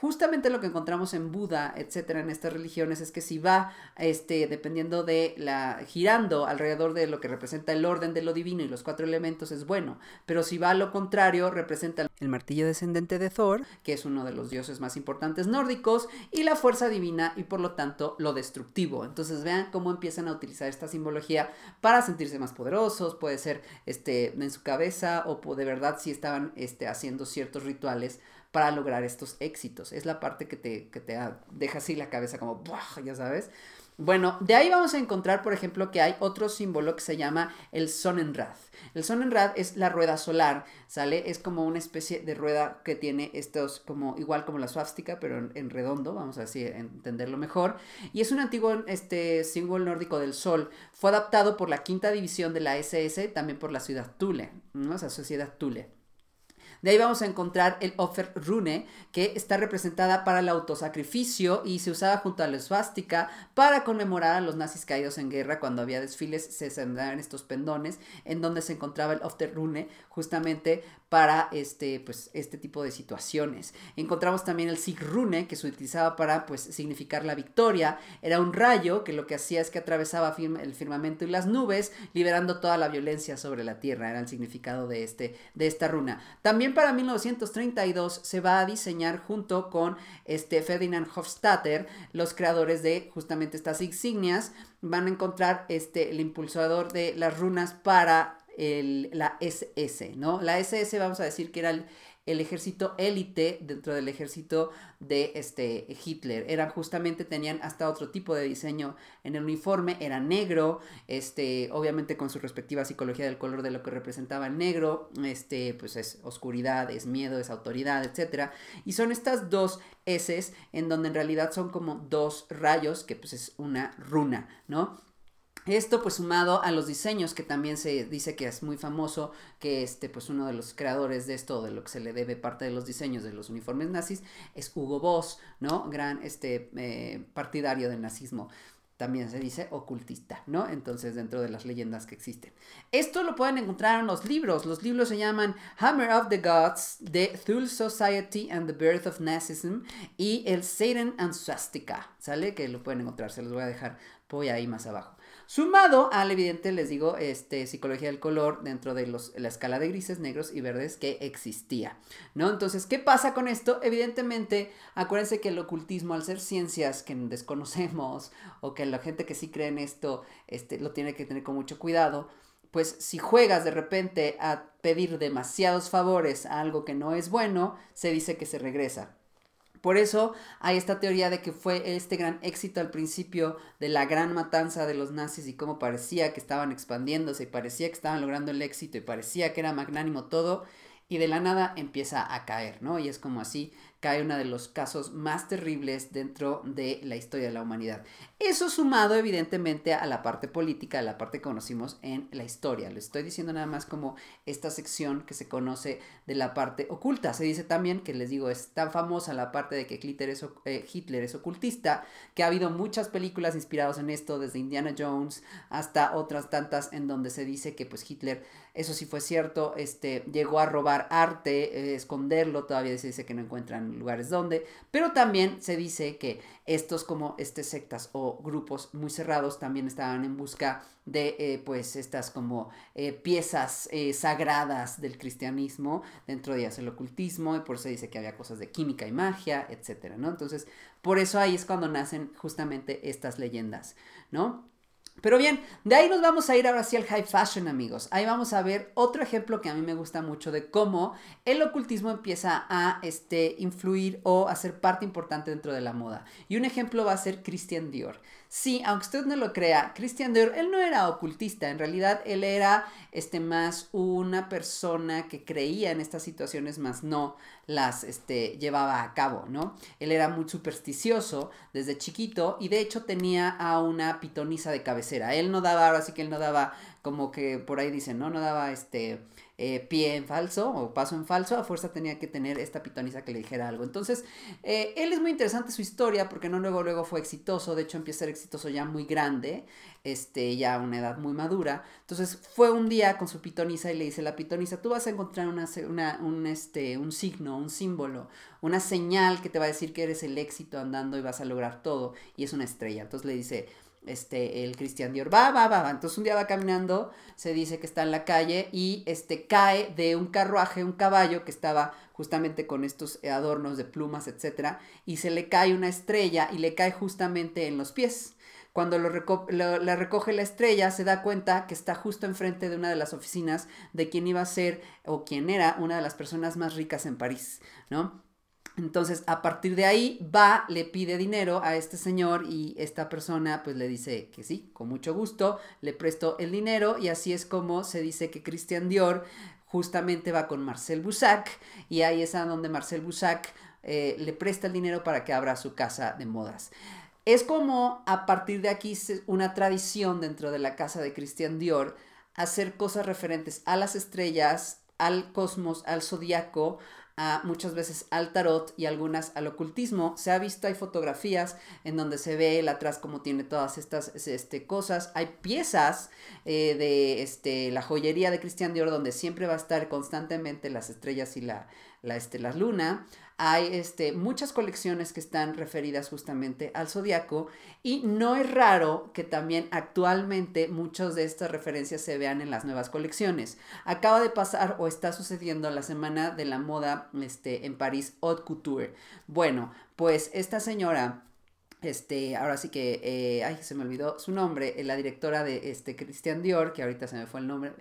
Justamente lo que encontramos en Buda, etcétera, en estas religiones, es que si va, este, dependiendo de la, girando alrededor de lo que representa el orden de lo divino y los cuatro elementos, es bueno. Pero si va a lo contrario, representa el martillo descendente de Thor, que es uno de los dioses más importantes nórdicos, y la fuerza divina y por lo tanto lo destructivo. Entonces vean cómo empiezan a utilizar esta simbología para sentirse más poderosos, puede ser este, en su cabeza o de verdad si estaban este, haciendo ciertos rituales para lograr estos éxitos. Es la parte que te, que te deja así la cabeza como, ya sabes. Bueno, de ahí vamos a encontrar, por ejemplo, que hay otro símbolo que se llama el Sonnenrad. El Sonnenrad es la rueda solar, ¿sale? Es como una especie de rueda que tiene estos, como igual como la swastika, pero en, redondo, vamos a así entenderlo mejor. Y es un antiguo este, símbolo nórdico del sol. Fue adaptado por la quinta división de la SS, también por la ciudad Thule, ¿no? O sea, sociedad Thule. De ahí vamos a encontrar el Offer Rune, que está representada para el autosacrificio y se usaba junto a la esvástica para conmemorar a los nazis caídos en guerra. Cuando había desfiles se sembraban estos pendones en donde se encontraba el Offer Rune justamente para este, pues, este tipo de situaciones. Encontramos también el Sigrune, que se utilizaba para pues, significar la victoria. Era un rayo que lo que hacía es que atravesaba el firmamento y las nubes, liberando toda la violencia sobre la tierra. Era el significado de, este, de esta runa. También para 1932 se va a diseñar junto con este Ferdinand Hofstadter, los creadores de justamente estas insignias, van a encontrar este, el impulsador de las runas para la SS, ¿no? La SS vamos a decir que era el, el ejército élite dentro del ejército de este Hitler. Eran justamente, tenían hasta otro tipo de diseño en el uniforme, era negro, este, obviamente con su respectiva psicología del color de lo que representaba el negro, este, pues es oscuridad, es miedo, es autoridad, etc. Y son estas dos S en donde en realidad son como dos rayos, que pues es una runa, ¿no? Esto pues sumado a los diseños que también se dice que es muy famoso, que este pues uno de los creadores de esto, de lo que se le debe parte de los diseños de los uniformes nazis, es Hugo Boss, ¿no? Gran este eh, partidario del nazismo. También se dice ocultista, ¿no? Entonces dentro de las leyendas que existen. Esto lo pueden encontrar en los libros. Los libros se llaman Hammer of the Gods, The Thule Society and the Birth of Nazism y el Satan and Swastika, ¿sale? Que lo pueden encontrar, se los voy a dejar, voy ahí más abajo. Sumado al evidente, les digo, este, psicología del color dentro de los, la escala de grises, negros y verdes que existía, ¿no? Entonces, ¿qué pasa con esto? Evidentemente, acuérdense que el ocultismo, al ser ciencias que desconocemos o que la gente que sí cree en esto, este, lo tiene que tener con mucho cuidado, pues si juegas de repente a pedir demasiados favores a algo que no es bueno, se dice que se regresa. Por eso hay esta teoría de que fue este gran éxito al principio de la gran matanza de los nazis y cómo parecía que estaban expandiéndose y parecía que estaban logrando el éxito y parecía que era magnánimo todo y de la nada empieza a caer, ¿no? Y es como así cae uno de los casos más terribles dentro de la historia de la humanidad. Eso sumado evidentemente a la parte política, a la parte que conocimos en la historia. Lo estoy diciendo nada más como esta sección que se conoce de la parte oculta. Se dice también que les digo, es tan famosa la parte de que Hitler es, eh, Hitler es ocultista, que ha habido muchas películas inspiradas en esto, desde Indiana Jones hasta otras tantas en donde se dice que pues Hitler, eso sí fue cierto, este, llegó a robar arte, eh, esconderlo, todavía se dice que no encuentran lugares donde, pero también se dice que estos como este sectas o grupos muy cerrados también estaban en busca de eh, pues estas como eh, piezas eh, sagradas del cristianismo, dentro de ellas el ocultismo, y por eso dice que había cosas de química y magia, etcétera, ¿no? Entonces, por eso ahí es cuando nacen justamente estas leyendas, ¿no? Pero bien, de ahí nos vamos a ir ahora sí al high fashion, amigos. Ahí vamos a ver otro ejemplo que a mí me gusta mucho de cómo el ocultismo empieza a este, influir o a ser parte importante dentro de la moda. Y un ejemplo va a ser Christian Dior. Sí, aunque usted no lo crea, Christian Dior, él no era ocultista, en realidad él era este, más una persona que creía en estas situaciones, más no las este, llevaba a cabo, ¿no? Él era muy supersticioso desde chiquito y de hecho tenía a una pitonisa de cabecera. Él no daba, ahora sí que él no daba como que por ahí dicen, ¿no? No daba este eh, pie en falso o paso en falso, a fuerza tenía que tener esta pitonisa que le dijera algo. Entonces, eh, él es muy interesante su historia porque no luego, luego fue exitoso, de hecho empieza a ser exitoso ya muy grande, este, ya a una edad muy madura. Entonces, fue un día con su pitonisa y le dice, la pitonisa, tú vas a encontrar una, una, un, este, un signo, un símbolo, una señal que te va a decir que eres el éxito andando y vas a lograr todo, y es una estrella. Entonces le dice, este, el Cristian Dior, va, va, va, va. Entonces un día va caminando, se dice que está en la calle y este, cae de un carruaje, un caballo que estaba justamente con estos adornos de plumas, etcétera, y se le cae una estrella y le cae justamente en los pies. Cuando lo, la recoge la estrella, se da cuenta que está justo enfrente de una de las oficinas de quien iba a ser o quien era una de las personas más ricas en París, ¿no? Entonces, a partir de ahí, va, le pide dinero a este señor y esta persona pues le dice que sí, con mucho gusto, le presto el dinero y así es como se dice que Christian Dior justamente va con Marcel Boussac y ahí es a donde Marcel Boussac eh, le presta el dinero para que abra su casa de modas. Es como a partir de aquí una tradición dentro de la casa de Christian Dior hacer cosas referentes a las estrellas, al cosmos, al zodiaco, muchas veces al tarot y algunas al ocultismo. Se ha visto, hay fotografías en donde se ve el atrás como tiene todas estas este, cosas. Hay piezas eh, de este, la joyería de Cristian Dior donde siempre va a estar constantemente las estrellas y la, la, este, la luna hay este, muchas colecciones que están referidas justamente al zodiaco y no es raro que también actualmente muchas de estas referencias se vean en las nuevas colecciones. Acaba de pasar o está sucediendo la semana de la moda este, en París Haute Couture. Bueno, pues esta señora este, ahora sí que, eh, ay, se me olvidó su nombre, la directora de este Christian Dior, que ahorita se me fue el nombre,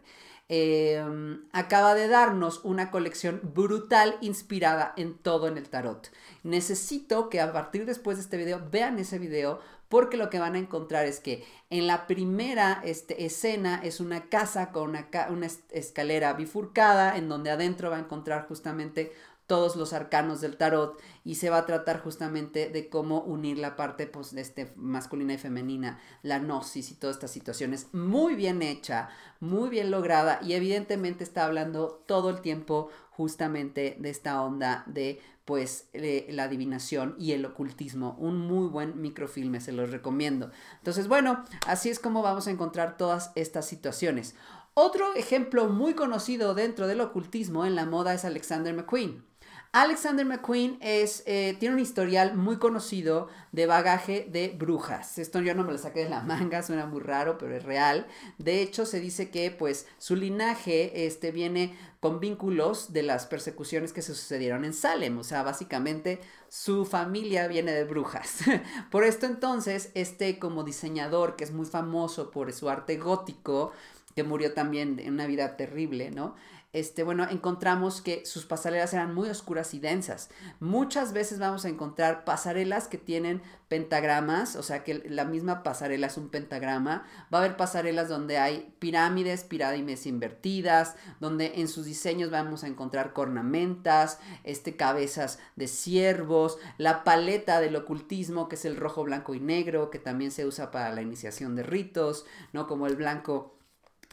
Em, acaba de darnos una colección brutal inspirada en todo en el tarot. Necesito que a partir después de este video vean ese video porque lo que van a encontrar es que en la primera este, escena es una casa con una, una escalera bifurcada en donde adentro va a encontrar justamente todos los arcanos del tarot y se va a tratar justamente de cómo unir la parte pues, este, masculina y femenina, la gnosis y todas estas situaciones. Muy bien hecha, muy bien lograda y evidentemente está hablando todo el tiempo justamente de esta onda de pues la adivinación y el ocultismo. Un muy buen microfilme, se los recomiendo. Entonces, bueno, así es como vamos a encontrar todas estas situaciones. Otro ejemplo muy conocido dentro del ocultismo en la moda es Alexander McQueen. Alexander McQueen es, eh, tiene un historial muy conocido de bagaje de brujas. Esto yo no me lo saqué de la manga, suena muy raro, pero es real. De hecho, se dice que pues su linaje este, viene con vínculos de las persecuciones que se sucedieron en Salem. O sea, básicamente su familia viene de brujas. por esto entonces, este como diseñador que es muy famoso por su arte gótico, que murió también en una vida terrible, ¿no? Este, bueno, encontramos que sus pasarelas eran muy oscuras y densas. Muchas veces vamos a encontrar pasarelas que tienen pentagramas, o sea que la misma pasarela es un pentagrama. Va a haber pasarelas donde hay pirámides, pirámides invertidas, donde en sus diseños vamos a encontrar cornamentas, este, cabezas de ciervos, la paleta del ocultismo, que es el rojo, blanco y negro, que también se usa para la iniciación de ritos, ¿no? Como el blanco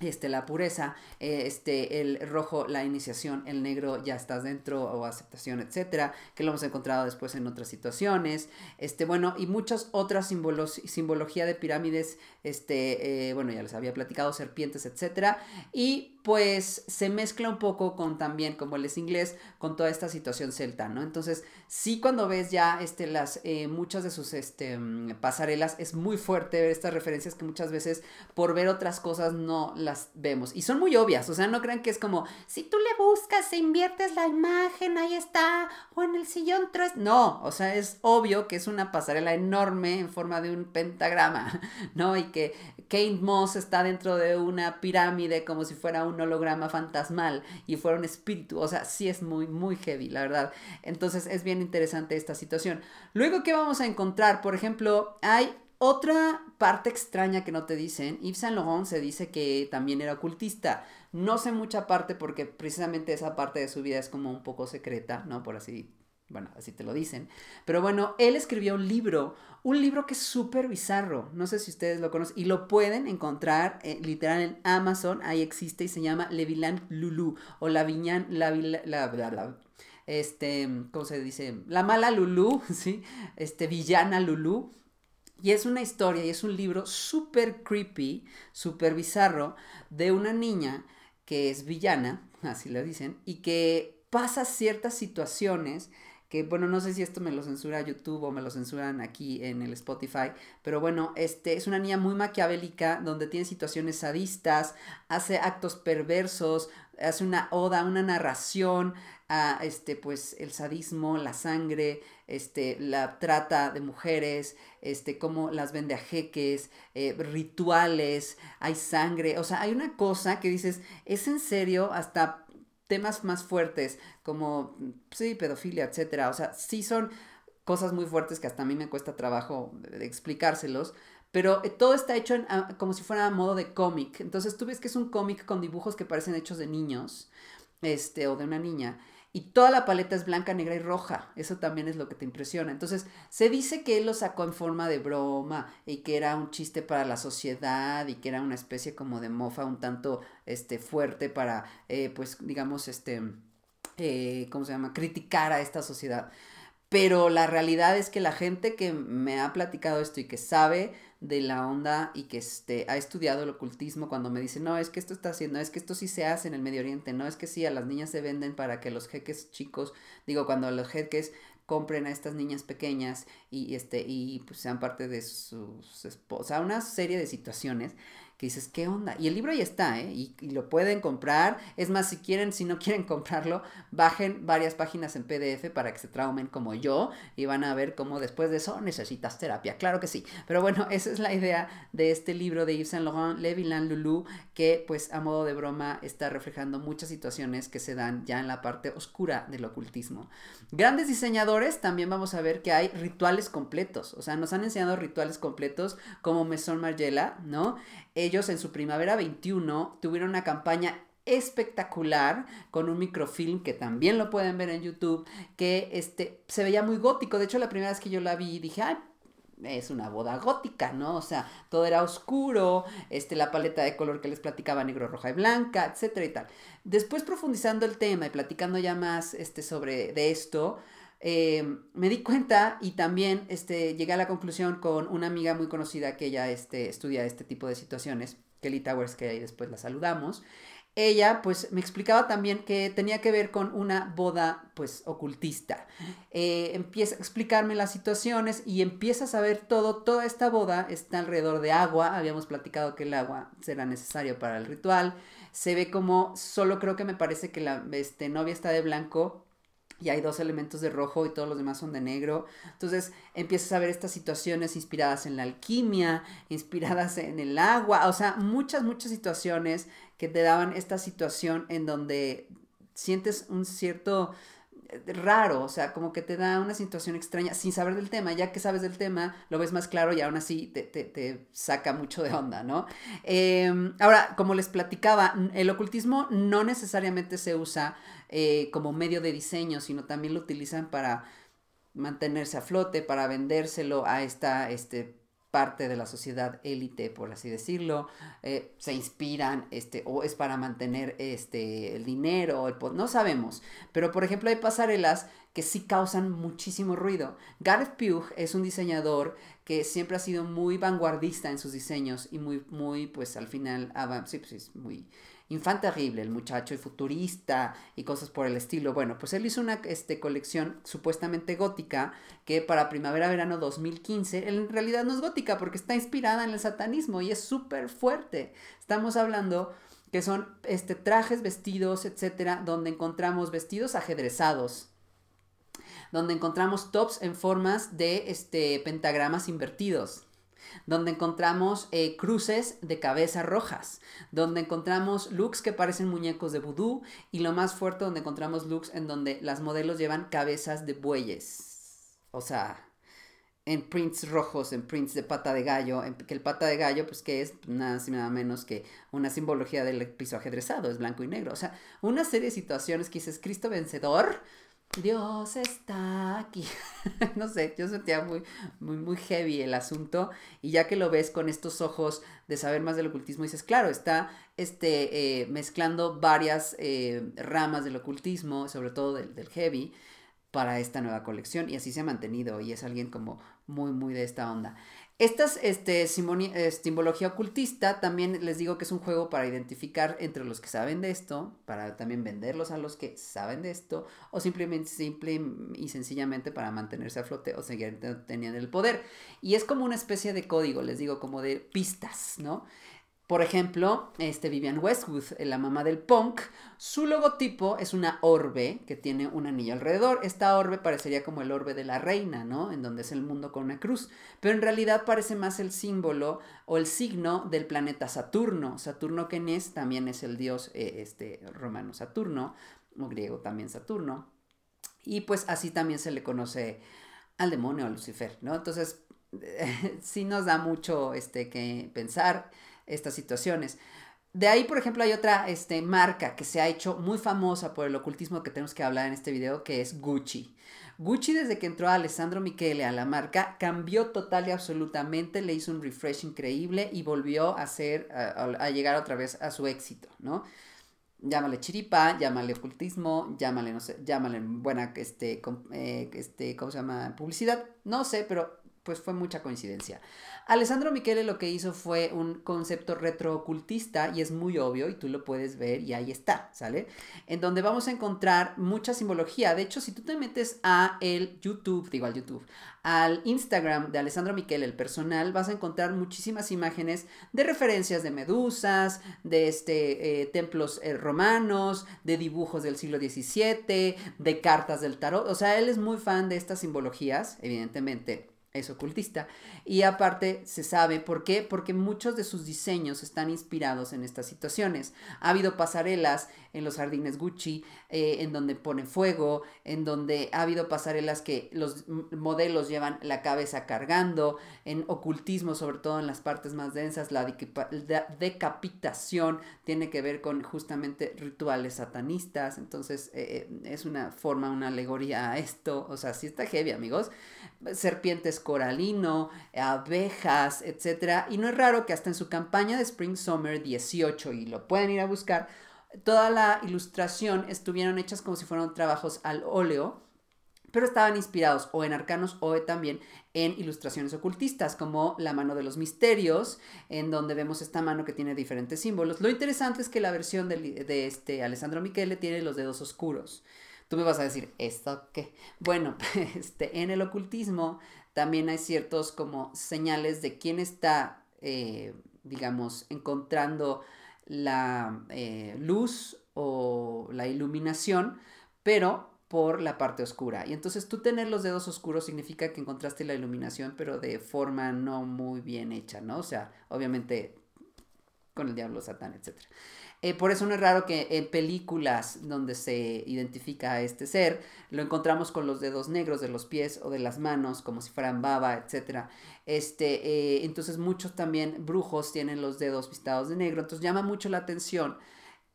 este, la pureza, eh, este, el rojo, la iniciación, el negro, ya estás dentro o aceptación, etcétera, que lo hemos encontrado después en otras situaciones, este, bueno, y muchas otras simbología de pirámides, este, eh, bueno, ya les había platicado, serpientes, etcétera, y pues se mezcla un poco con también, como él es inglés, con toda esta situación celta, ¿no? Entonces, sí cuando ves ya este, las, eh, muchas de sus este, mm, pasarelas, es muy fuerte ver estas referencias que muchas veces por ver otras cosas no las vemos. Y son muy obvias, o sea, no crean que es como, si tú le buscas e inviertes la imagen, ahí está, o en el sillón 3. No, o sea, es obvio que es una pasarela enorme en forma de un pentagrama, ¿no? Y que Kate Moss está dentro de una pirámide como si fuera un un holograma fantasmal y fuera un espíritu. O sea, sí es muy, muy heavy, la verdad. Entonces es bien interesante esta situación. Luego, ¿qué vamos a encontrar? Por ejemplo, hay otra parte extraña que no te dicen, Yves Saint Laurent se dice que también era ocultista. No sé mucha parte porque precisamente esa parte de su vida es como un poco secreta, ¿no? Por así Bueno, así te lo dicen. Pero bueno, él escribió un libro, un libro que es súper bizarro. No sé si ustedes lo conocen. Y lo pueden encontrar eh, literal en Amazon. Ahí existe y se llama Levilan Lulu. O la Viñan, la, la, este, ¿cómo se dice? La mala Lulu, ¿sí? Este, villana Lulu. Y es una historia y es un libro súper creepy, súper bizarro, de una niña que es villana, así lo dicen, y que pasa ciertas situaciones que bueno, no sé si esto me lo censura YouTube o me lo censuran aquí en el Spotify, pero bueno, este es una niña muy maquiavélica donde tiene situaciones sadistas, hace actos perversos, hace una oda, una narración a este pues el sadismo, la sangre, este la trata de mujeres, este cómo las vende a jeques, eh, rituales, hay sangre, o sea, hay una cosa que dices, es en serio hasta temas más fuertes como, sí, pedofilia, etcétera. O sea, sí son cosas muy fuertes que hasta a mí me cuesta trabajo explicárselos. Pero eh, todo está hecho ah, como si fuera a modo de cómic. Entonces tú ves que es un cómic con dibujos que parecen hechos de niños, este, o de una niña. Y toda la paleta es blanca, negra y roja. Eso también es lo que te impresiona. Entonces, se dice que él lo sacó en forma de broma y que era un chiste para la sociedad y que era una especie como de mofa un tanto este, fuerte para, eh, pues, digamos, este, eh, ¿cómo se llama? Criticar a esta sociedad. Pero la realidad es que la gente que me ha platicado esto y que sabe de la onda y que este, ha estudiado el ocultismo cuando me dice, no, es que esto está haciendo, es que esto sí se hace en el Medio Oriente, no es que sí, a las niñas se venden para que los jeques chicos, digo, cuando los jeques compren a estas niñas pequeñas y, este, y pues sean parte de sus esposas, una serie de situaciones que dices, ¿qué onda? Y el libro ya está, ¿eh? Y, lo pueden comprar. Es más, si quieren, si no quieren comprarlo, bajen varias páginas en PDF para que se traumen como yo y van a ver cómo después de eso necesitas terapia. Claro que sí. Pero bueno, esa es la idea de este libro de Yves Saint Laurent, Le Vilain Loulou, que pues a modo de broma está reflejando muchas situaciones que se dan ya en la parte oscura del ocultismo. Grandes diseñadores, también vamos a ver que hay rituales completos. O sea, nos han enseñado rituales completos como Maison Margiela, ¿no? Ellos en su primavera 21 tuvieron una campaña espectacular con un microfilm que también lo pueden ver en YouTube que este se veía muy gótico de hecho la primera vez que yo la vi dije ay es una boda gótica, ¿no? O sea, todo era oscuro, este, la paleta de color que les platicaba, negro, roja y blanca, etcétera y tal. Después profundizando el tema y platicando ya más este, sobre de esto, eh, me di cuenta y también este, llegué a la conclusión con una amiga muy conocida que ella este, estudia este tipo de situaciones, Kelly Towers, que ahí después la saludamos. Ella pues me explicaba también que tenía que ver con una boda pues ocultista. Eh, empieza a explicarme las situaciones y empieza a saber todo. Toda esta boda está alrededor de agua. Habíamos platicado que el agua será necesario para el ritual. Se ve como solo creo que me parece que la este, novia está de blanco y hay dos elementos de rojo y todos los demás son de negro. Entonces empiezas a ver estas situaciones inspiradas en la alquimia, inspiradas en el agua, o sea, muchas, muchas situaciones que te daban esta situación en donde sientes un cierto raro, o sea, como que te da una situación extraña sin saber del tema, ya que sabes del tema, lo ves más claro y aún así te, saca mucho de onda, ¿no? Em, ahora, como les platicaba, el ocultismo no necesariamente se usa eh, como medio de diseño, sino también lo utilizan para mantenerse a flote, para vendérselo a esta, este, parte de la sociedad élite, por así decirlo, eh, se inspiran, este, o es para mantener este, el dinero, el no sabemos, pero por ejemplo hay pasarelas que sí causan muchísimo ruido. Gareth Pugh es un diseñador que siempre ha sido muy vanguardista en sus diseños y muy, muy, pues al final, sí, pues es muy Infant terrible, el muchacho y futurista y cosas por el estilo. Bueno, pues él hizo una este, colección supuestamente gótica que para primavera-verano 2015, en realidad no es gótica porque está inspirada en el satanismo y es súper fuerte. Estamos hablando que son este, trajes, vestidos, etcétera, donde encontramos vestidos ajedrezados, donde encontramos tops en formas de este, pentagramas invertidos donde encontramos eh, cruces de cabeza rojas, donde encontramos looks que parecen muñecos de vudú y lo más fuerte donde encontramos looks en donde las modelos llevan cabezas de bueyes. O sea, en prints rojos, en prints de pata de gallo, que el pata de gallo, pues que es nada, nada menos que una simbología del piso ajedrezado, es blanco y negro. O sea, una serie de situaciones que dices, Cristo vencedor, Dios está aquí. no sé, yo sentía muy, muy, muy heavy el asunto. Y ya que lo ves con estos ojos de saber más del ocultismo, dices, claro, está este, eh, mezclando varias eh, ramas del ocultismo, sobre todo del, del heavy, para esta nueva colección. Y así se ha mantenido. Y es alguien como muy, muy de esta onda. Esta este, simbología ocultista también les digo que es un juego para identificar entre los que saben de esto, para también venderlos a los que saben de esto, o simplemente simple y sencillamente para mantenerse a flote o seguir teniendo el poder. Y es como una especie de código, les digo, como de pistas, ¿no? Por ejemplo, este Vivian Westwood, eh, la mamá del punk, su logotipo es una orbe que tiene un anillo alrededor. Esta orbe parecería como el orbe de la reina, ¿no? En donde es el mundo con una cruz. Pero en realidad parece más el símbolo o el signo del planeta Saturno. Saturno es también es el dios eh, este, romano Saturno, o griego también Saturno. Y pues así también se le conoce al demonio, a Lucifer, ¿no? Entonces, sí nos da mucho este, que pensar estas situaciones. De ahí, por ejemplo, hay otra este, marca que se ha hecho muy famosa por el ocultismo que tenemos que hablar en este video, que es Gucci. Gucci, desde que entró a Alessandro Michele a la marca, cambió total y absolutamente, le hizo un refresh increíble y volvió a, hacer, a, llegar otra vez a su éxito, ¿no? Llámale chiripa, llámale ocultismo, llámale, no sé, llámale buena, este, eh, este, ¿cómo se llama? Publicidad, no sé, pero pues fue mucha coincidencia. Alessandro Michele lo que hizo fue un concepto retroocultista y es muy obvio y tú lo puedes ver y ahí está, ¿sale? En donde vamos a encontrar mucha simbología. De hecho, si tú te metes a el YouTube, digo al YouTube, al Instagram de Alessandro Michele, el personal, vas a encontrar muchísimas imágenes de referencias de medusas, de este, eh, templos eh, romanos, de dibujos del siglo XVII, de cartas del tarot. O sea, él es muy fan de estas simbologías, evidentemente es ocultista. Y aparte se sabe por qué, porque muchos de sus diseños están inspirados en estas situaciones. Ha habido pasarelas en los jardines Gucci, eh, en donde pone fuego, en donde ha habido pasarelas que los modelos llevan la cabeza cargando, en ocultismo, sobre todo en las partes más densas, la decapitación tiene que ver con justamente rituales satanistas, entonces eh, eh, es una forma, una alegoría a esto, o sea, sí está heavy, amigos. Serpientes coralino, abejas, etc. Y no es raro que hasta en su campaña de Spring Summer 18, y lo pueden ir a buscar, toda la ilustración estuvieron hechas como si fueran trabajos al óleo, pero estaban inspirados o en arcanos o también en ilustraciones ocultistas, como la mano de los misterios, en donde vemos esta mano que tiene diferentes símbolos. Lo interesante es que la versión de, este Alessandro Michele tiene los dedos oscuros. Tú me vas a decir, ¿esto qué? Bueno, este, en el ocultismo también hay ciertos como señales de quién está, eh, digamos, encontrando la eh, luz o la iluminación, pero por la parte oscura. Y entonces tú tener los dedos oscuros significa que encontraste la iluminación, pero de forma no muy bien hecha, ¿no? O sea, obviamente con el diablo, Satán, etc. Eh, por eso no es raro que en películas donde se identifica a este ser, lo encontramos con los dedos negros de los pies o de las manos, como si fueran baba, etc. Este, eh, entonces muchos también brujos tienen los dedos vistados de negro, entonces llama mucho la atención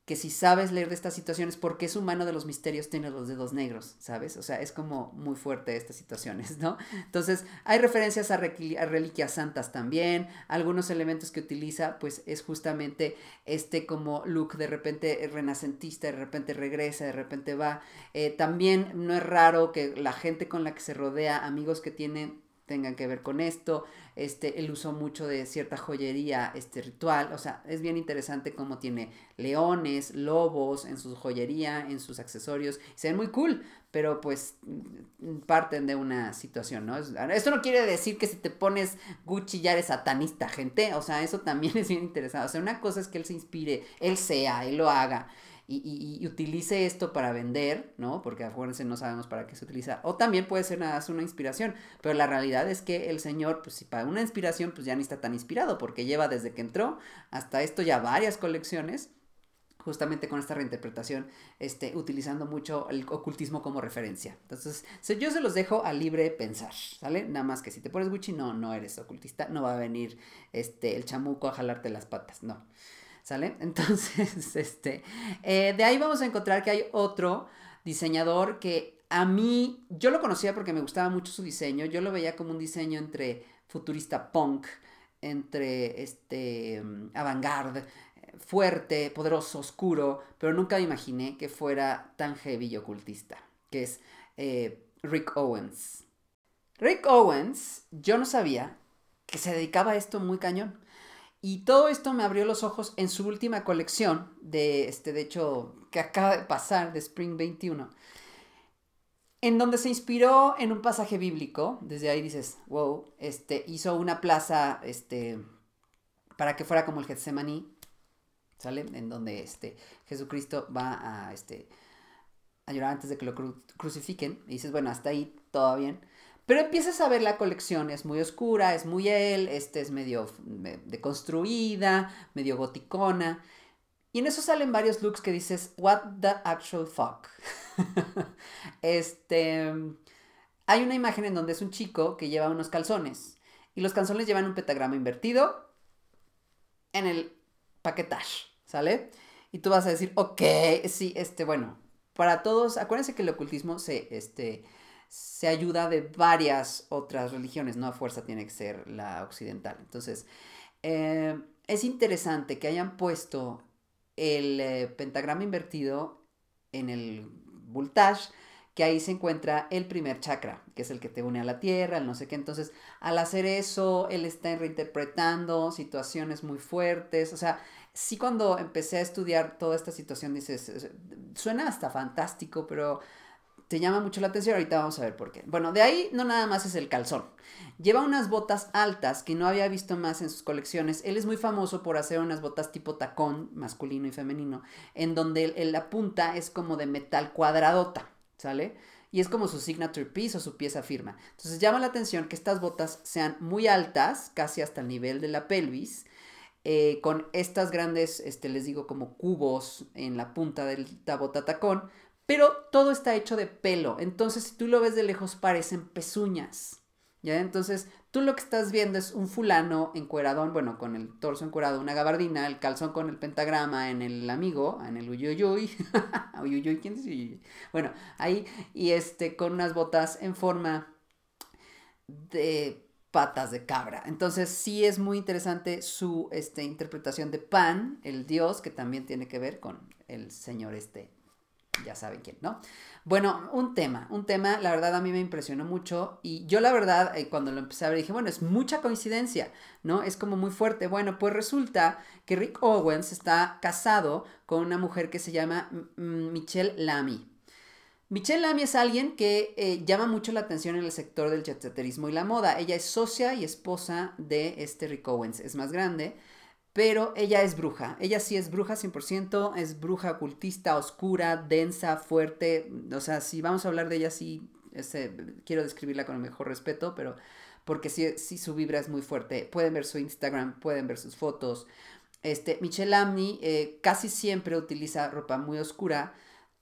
que si sabes leer de estas situaciones, porque es humano de los misterios tiene los dedos negros, ¿sabes? O sea, es como muy fuerte estas situaciones, ¿no? Entonces, hay referencias a, reliquias santas también, algunos elementos que utiliza, pues es justamente este como look de repente renacentista, de repente regresa, de repente va. Eh, también no es raro que la gente con la que se rodea, amigos que tienen tengan que ver con esto, este, él usó mucho de cierta joyería este, ritual, o sea, es bien interesante cómo tiene leones, lobos en su joyería, en sus accesorios, se ven muy cool, pero pues mm, parten de una situación, ¿no? Esto no quiere decir que si te pones Gucci ya eres satanista, gente, o sea, eso también es bien interesante, o sea, una cosa es que él se inspire, él sea, él lo haga, y, utilice esto para vender, ¿no? Porque acuérdense, no sabemos para qué se utiliza. O también puede ser nada más una inspiración. Pero la realidad es que el señor, pues si para una inspiración, pues ya ni está tan inspirado, porque lleva desde que entró hasta esto ya varias colecciones justamente con esta reinterpretación, este, utilizando mucho el ocultismo como referencia. Entonces, yo se los dejo a libre pensar, ¿sale? Nada más que si te pones Gucci, no, no eres ocultista, no va a venir este, el chamuco a jalarte las patas, no. ¿Sale? Entonces, este, eh, de ahí vamos a encontrar que hay otro diseñador que a mí, yo lo conocía porque me gustaba mucho su diseño, yo lo veía como un diseño entre futurista punk, entre este avant-garde, fuerte, poderoso, oscuro, pero nunca me imaginé que fuera tan heavy y ocultista, que es eh, Rick Owens. Rick Owens, yo no sabía que se dedicaba a esto muy cañón. Y todo esto me abrió los ojos en su última colección, de, este, de hecho, que acaba de pasar, de Spring 21, en donde se inspiró en un pasaje bíblico. Desde ahí dices, wow, este, hizo una plaza este, para que fuera como el Getsemaní, ¿sale? En donde este, Jesucristo va a, este, a llorar antes de que lo crucifiquen. Y dices, bueno, hasta ahí todo bien. Pero empiezas a ver la colección, es muy oscura, es muy él, este es medio deconstruida, medio goticona. Y en eso salen varios looks que dices, what the actual fuck. este, hay una imagen en donde es un chico que lleva unos calzones y los calzones llevan un pentagrama invertido en el paquetage, ¿sale? Y tú vas a decir, ok, sí, este, bueno, para todos, acuérdense que el ocultismo se, este, se ayuda de varias otras religiones, no a fuerza tiene que ser la occidental. Entonces, eh, es interesante que hayan puesto el eh, pentagrama invertido en el voltage, que ahí se encuentra el primer chakra, que es el que te une a la tierra, el no sé qué. Entonces, al hacer eso, él está reinterpretando situaciones muy fuertes. O sea, sí cuando empecé a estudiar toda esta situación, dices, suena hasta fantástico, pero te llama mucho la atención, ahorita vamos a ver por qué. Bueno, de ahí no nada más es el calzón. Lleva unas botas altas que no había visto más en sus colecciones. Él es muy famoso por hacer unas botas tipo tacón, masculino y femenino, en donde la punta es como de metal cuadradota, ¿sale? Y es como su signature piece o su pieza firma. Entonces llama la atención que estas botas sean muy altas, casi hasta el nivel de la pelvis, eh, con estas grandes, este, les digo, como cubos en la punta del bota tacón, pero todo está hecho de pelo. Entonces, si tú lo ves de lejos, parecen pezuñas. ¿Ya? Entonces, tú lo que estás viendo es un fulano encueradón, bueno, con el torso encuerado, una gabardina, el calzón con el pentagrama en el amigo, en el uyuyuy. uyuyuy, ¿quién es uyuyuy? Bueno, ahí, y este, con unas botas en forma de patas de cabra. Entonces sí es muy interesante su este, interpretación de Pan, el dios, que también tiene que ver con el señor este ya saben quién, ¿no? Bueno, un tema, un tema, la verdad a mí me impresionó mucho y yo la verdad eh, cuando lo empecé a ver dije, bueno, es mucha coincidencia, ¿no? Es como muy fuerte. Bueno, pues resulta que Rick Owens está casado con una mujer que se llama Michelle Lamy. Michelle Lamy es alguien que eh, llama mucho la atención en el sector del jetseterismo y la moda. Ella es socia y esposa de este Rick Owens, es más grande pero ella es bruja. Ella sí es bruja 100%, es bruja ocultista, oscura, densa, fuerte. O sea, si vamos a hablar de ella, sí, quiero describirla con el mejor respeto, pero porque sí, sí su vibra es muy fuerte. Pueden ver su Instagram, pueden ver sus fotos. Este, Michelle Amni eh, casi siempre utiliza ropa muy oscura.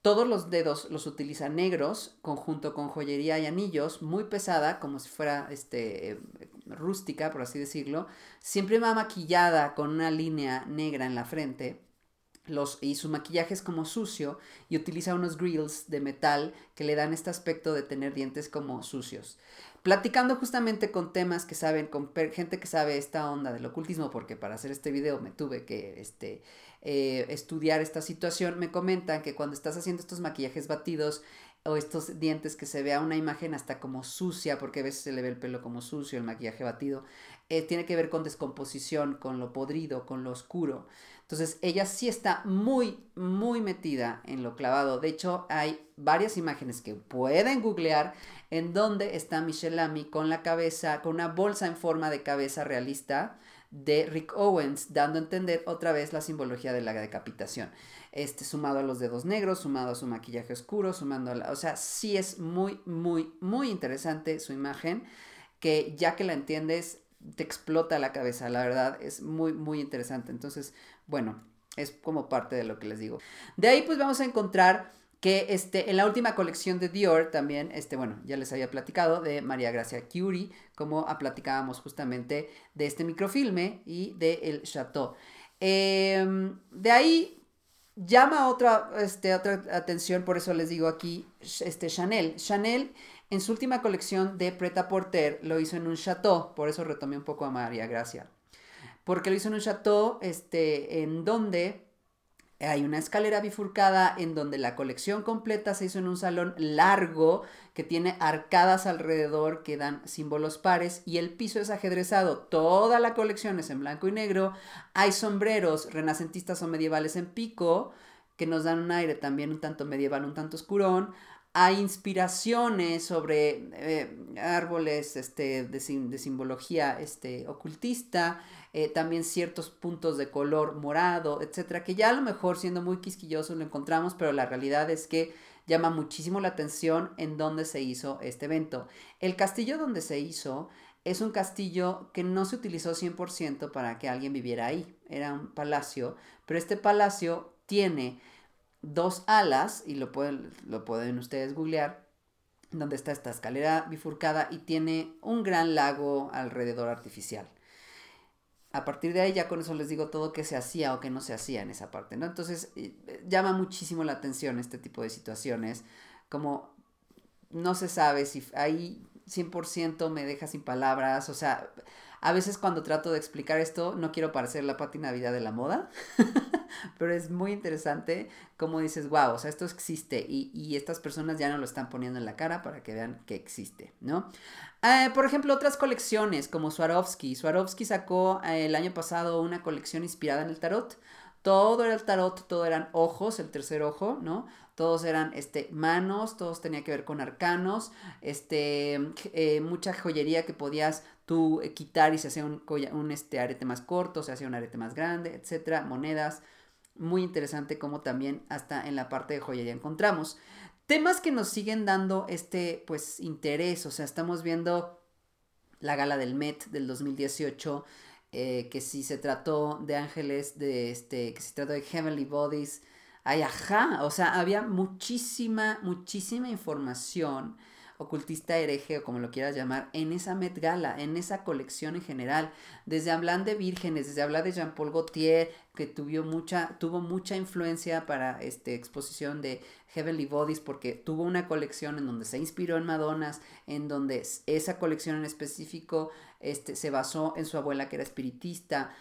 Todos los dedos los utiliza negros, conjunto con joyería y anillos, muy pesada, como si fuera este, rústica, por así decirlo, siempre va maquillada con una línea negra en la frente. Los, y su maquillaje es como sucio y utiliza unos grills de metal que le dan este aspecto de tener dientes como sucios. Platicando justamente con temas que saben, con gente que sabe esta onda del ocultismo, porque para hacer este video me tuve que este, eh, estudiar esta situación, me comentan que cuando estás haciendo estos maquillajes batidos, o estos dientes que se vea una imagen hasta como sucia, porque a veces se le ve el pelo como sucio, el maquillaje batido, eh, tiene que ver con descomposición, con lo podrido, con lo oscuro. Entonces ella sí está muy, muy metida en lo clavado. De hecho, hay varias imágenes que pueden googlear en donde está Michelle Lamy con la cabeza, con una bolsa en forma de cabeza realista de Rick Owens, dando a entender otra vez la simbología de la decapitación este, sumado a los dedos negros, sumado a su maquillaje oscuro, sumando a la... O sea, sí es muy, muy, muy interesante su imagen, que ya que la entiendes, te explota la cabeza, la verdad, es muy, muy interesante. Entonces, bueno, es como parte de lo que les digo. De ahí pues vamos a encontrar que este, en la última colección de Dior también, este, bueno, ya les había platicado de María Gracia Curie, como platicábamos justamente de este microfilme y de El Chateau. Em, de ahí llama otra, este, otra atención, por eso les digo aquí, este, Chanel. Chanel en su última colección de Preta Porter lo hizo en un chateau, por eso retomé un poco a María Gracia. Porque lo hizo en un chateau este, en donde hay una escalera bifurcada en donde la colección completa se hizo en un salón largo que tiene arcadas alrededor que dan símbolos pares y el piso es ajedrezado. Toda la colección es en blanco y negro. Hay sombreros renacentistas o medievales en pico que nos dan un aire también un tanto medieval, un tanto oscurón. Hay inspiraciones sobre eh, árboles este, de, de, simbología este, ocultista. Eh, también ciertos puntos de color morado, etcétera, que ya a lo mejor siendo muy quisquilloso lo encontramos, pero la realidad es que llama muchísimo la atención en dónde se hizo este evento. El castillo donde se hizo es un castillo que no se utilizó 100% para que alguien viviera ahí, era un palacio, pero este palacio tiene dos alas, y lo pueden, lo pueden ustedes googlear, donde está esta escalera bifurcada y tiene un gran lago alrededor artificial a partir de ahí ya con eso les digo todo que se hacía o que no se hacía en esa parte, ¿no? Entonces eh, llama muchísimo la atención este tipo de situaciones, como no se sabe si ahí 100% me deja sin palabras, o sea, a veces cuando trato de explicar esto no quiero parecer la Pati Navidad de la moda, pero es muy interesante cómo dices, wow, o sea, esto existe y, y, estas personas ya no lo están poniendo en la cara para que vean que existe, ¿no? Eh, por ejemplo, otras colecciones como Swarovski. Swarovski sacó eh, el año pasado una colección inspirada en el tarot. Todo era el tarot, todo eran ojos, el tercer ojo, ¿no? Todos eran este, manos, todos tenía que ver con arcanos, este, eh, mucha joyería que podías tú quitar y se hacía un, este, arete más corto, se hacía un arete más grande, etcétera, monedas. Muy interesante como también hasta en la parte de joyería encontramos. Temas que nos siguen dando este, pues, interés, o sea, estamos viendo la gala del Met del 2018, eh, que si se trató de ángeles, de este, que se trató de Heavenly Bodies, ay, ajá, o sea, había muchísima, muchísima información ocultista hereje o como lo quieras llamar, en esa Met Gala, en esa colección en general. Desde hablar de vírgenes, desde hablar de Jean-Paul Gaultier, que tuvo mucha, tuvo mucha influencia para esta exposición de Heavenly Bodies, porque tuvo una colección en donde se inspiró en Madonas, en donde esa colección en específico este, se basó en su abuela que era espiritista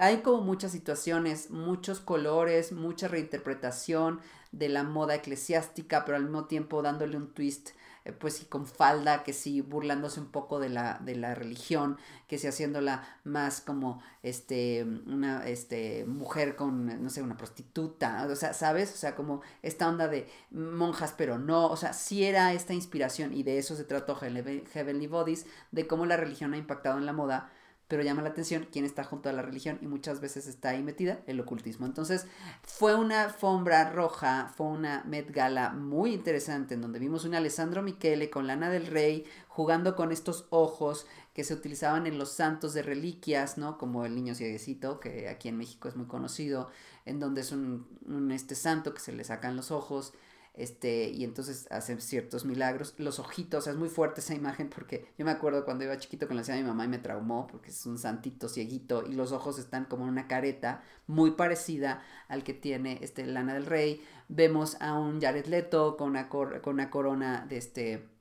hay como muchas situaciones, muchos colores, mucha reinterpretación de la moda eclesiástica, pero al mismo tiempo dándole un twist pues sí con falda, que sí burlándose un poco de la, de la religión, que sí haciéndola más como este, una este, mujer con, no sé, una prostituta, o sea, ¿sabes? O sea, como esta onda de monjas, pero no, o sea, sí era esta inspiración y de eso se trató Heavenly Bodies, de cómo la religión ha impactado en la moda pero llama la atención quién está junto a la religión y muchas veces está ahí metida el ocultismo. Entonces fue una alfombra roja, fue una Met Gala muy interesante en donde vimos un Alessandro Michele con Lana del Rey jugando con estos ojos que se utilizaban en los santos de reliquias, ¿no? Como el niño cieguecito, que aquí en México es muy conocido, en donde es un, un este santo que se le sacan los ojos este, y entonces hacen ciertos milagros. Los ojitos, es muy fuerte esa imagen porque yo me acuerdo cuando iba chiquito con la hacía mi mamá y me traumó porque es un santito cieguito y los ojos están como en una careta muy parecida al que tiene este Lana del Rey. Vemos a un Jared Leto con una, con una corona de este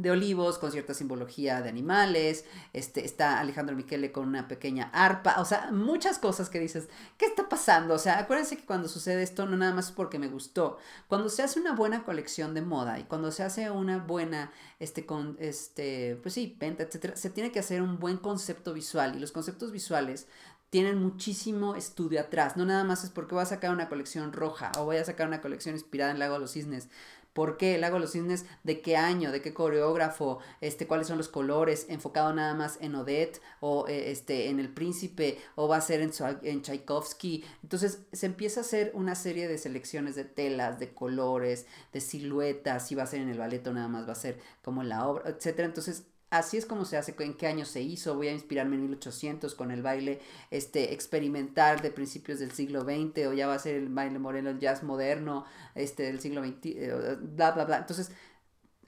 de olivos con cierta simbología de animales, este, está Alejandro Michele con una pequeña arpa, o sea, muchas cosas que dices, ¿qué está pasando? O sea, acuérdense que cuando sucede esto no nada más es porque me gustó, cuando se hace una buena colección de moda y cuando se hace una buena, este, con, este, pues sí, venta, etcétera, se tiene que hacer un buen concepto visual y los conceptos visuales tienen muchísimo estudio atrás. No nada más es porque voy a sacar una colección roja o voy a sacar una colección inspirada en Lago de los Cisnes. ¿Por qué el Lago de los Cisnes? ¿De qué año? ¿De qué coreógrafo? Este, ¿Cuáles son los colores? ¿Enfocado nada más en Odette o eh, este, en El Príncipe? ¿O va a ser en, en Tchaikovsky? Entonces se empieza a hacer una serie de selecciones de telas, de colores, de siluetas. Si va a ser en el ballet o nada más va a ser como en la obra, etc. Entonces Así es como se hace, en qué año se hizo, voy a inspirarme en 1800 con el baile este, experimental de principios del siglo XX o ya va a ser el baile moreno, el jazz moderno este, del siglo XX, eh, bla, bla, bla. Entonces,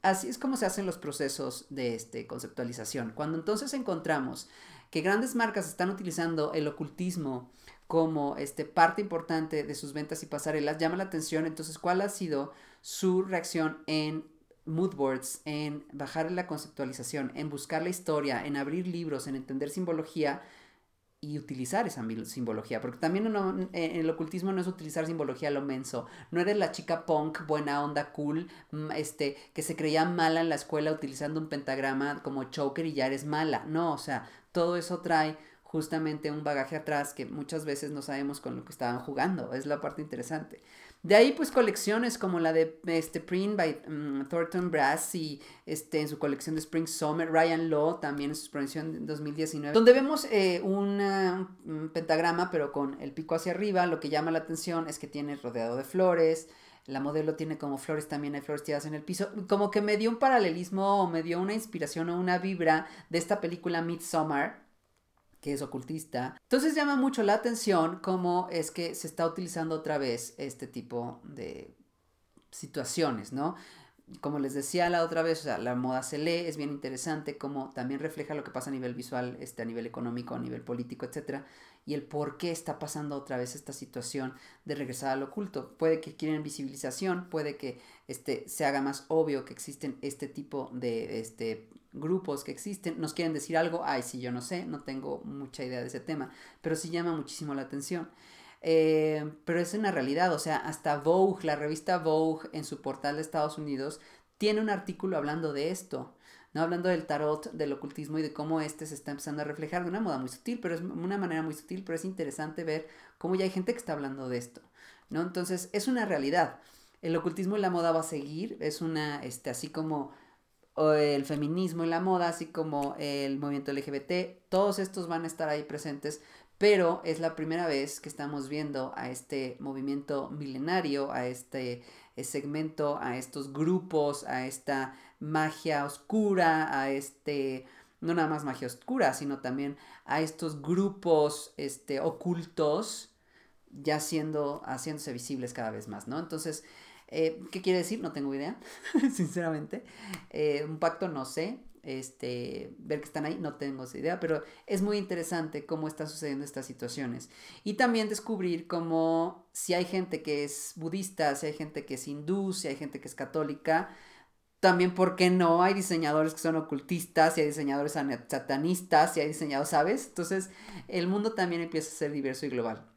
así es como se hacen los procesos de este, conceptualización. Cuando entonces encontramos que grandes marcas están utilizando el ocultismo como este, parte importante de sus ventas y pasarelas, llama la atención entonces cuál ha sido su reacción en moodboards, en bajar la conceptualización, en buscar la historia, en abrir libros, en entender simbología y utilizar esa simbología, porque también en el ocultismo no es utilizar simbología lo menso, no eres la chica punk, buena onda, cool, mm, este, que se creía mala en la escuela utilizando un pentagrama como choker y ya eres mala, no, o sea, todo eso trae justamente un bagaje atrás que muchas veces no sabemos con lo que estaban jugando. Es la parte interesante. De ahí pues colecciones como la de este Print by mm, Thornton Brass y este, en su colección de Spring Summer, Ryan Law también en su exposición de 2019, donde vemos eh, un pentagrama pero con el pico hacia arriba, lo que llama la atención es que tiene rodeado de flores, la modelo tiene como flores también, hay flores tiradas en el piso, como que me dio un paralelismo o me dio una inspiración o una vibra de esta película Midsommar, que es ocultista. Entonces llama mucho la atención cómo es que se está utilizando otra vez este tipo de situaciones, ¿no? Como les decía la otra vez, o sea, la moda se lee, es bien interesante, como también refleja lo que pasa a nivel visual, este, a nivel económico, a nivel político, etcétera, y el por qué está pasando otra vez esta situación de regresar al oculto. Puede que quieren visibilización, puede que este, se haga más obvio que existen este tipo de este, grupos que existen, nos quieren decir algo, ay, sí, yo no sé, no tengo mucha idea de ese tema, pero sí llama muchísimo la atención. Eh, pero es una realidad, o sea, hasta Vogue, la revista Vogue en su portal de Estados Unidos, tiene un artículo hablando de esto, ¿no? Hablando del tarot, del ocultismo y de cómo este se está empezando a reflejar de una moda muy sutil, pero es una manera muy sutil, pero es interesante ver cómo ya hay gente que está hablando de esto, ¿no? Entonces, es una realidad. El ocultismo y la moda va a seguir, es una, este, así como el feminismo y la moda, así como el movimiento LGBT, todos estos van a estar ahí presentes, pero es la primera vez que estamos viendo a este movimiento milenario, a este eh, segmento, a estos grupos, a esta magia oscura, a este, no nada más magia oscura, sino también a estos grupos este, ocultos ya siendo, haciéndose visibles cada vez más, ¿no? Entonces, eh, ¿Qué quiere decir? No tengo idea, sinceramente. Eh, un pacto no sé. Este, ver que están ahí, no tengo esa idea, pero es muy interesante cómo están sucediendo estas situaciones. Y también descubrir cómo si hay gente que es budista, si hay gente que es hindú, si hay gente que es católica, también, ¿por qué no? Hay diseñadores que son ocultistas, y hay diseñadores satanistas, y hay diseñadores, ¿sabes? Entonces, el mundo también empieza a ser diverso y global.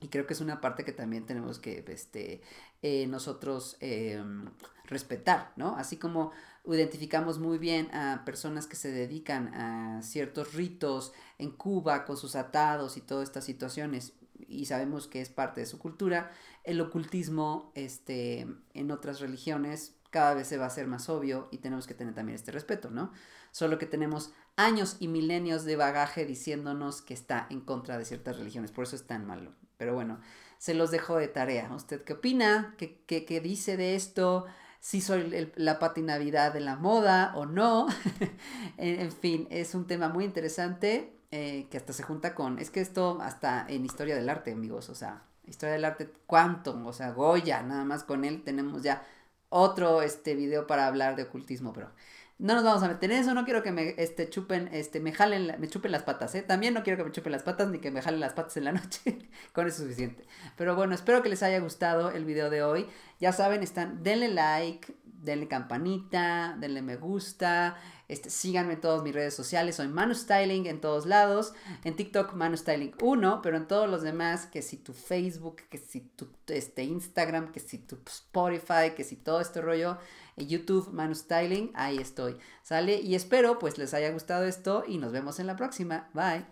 Y creo que es una parte que también tenemos que este, eh, nosotros em, respetar, ¿no? Así como identificamos muy bien a personas que se dedican a ciertos ritos en Cuba con sus atados y todas estas situaciones y sabemos que es parte de su cultura, el ocultismo este, en otras religiones cada vez se va a hacer más obvio y tenemos que tener también este respeto, ¿no? Solo que tenemos años y milenios de bagaje diciéndonos que está en contra de ciertas religiones, por eso es tan malo. Pero bueno, se los dejo de tarea. ¿Usted qué opina? ¿Qué, qué, dice de esto? si soy la patinavidad de la moda o no. en, fin, es un tema muy interesante eh, que hasta se junta con, es que esto hasta en historia del arte, amigos, o sea, historia del arte quantum, o sea, Goya, nada más con él tenemos ya otro este video para hablar de ocultismo, pero no nos vamos a meter en eso, no quiero que me este, chupen, este, me jalen, me chupen las patas, ¿eh? También no quiero que me chupen las patas ni que me jalen las patas en la noche, con eso es suficiente. Pero bueno, espero que les haya gustado el video de hoy. Ya saben, están, denle like, denle campanita, denle me gusta, este, síganme en todas mis redes sociales, soy Manu Styling en todos lados, en TikTok Manu Styling 1, pero en todos los demás, que si tu Facebook, que si tu este, Instagram, que si tu Spotify, que si todo este rollo, YouTube Manu Styling, ahí estoy, ¿sale? Y espero pues les haya gustado esto y nos vemos en la próxima, bye.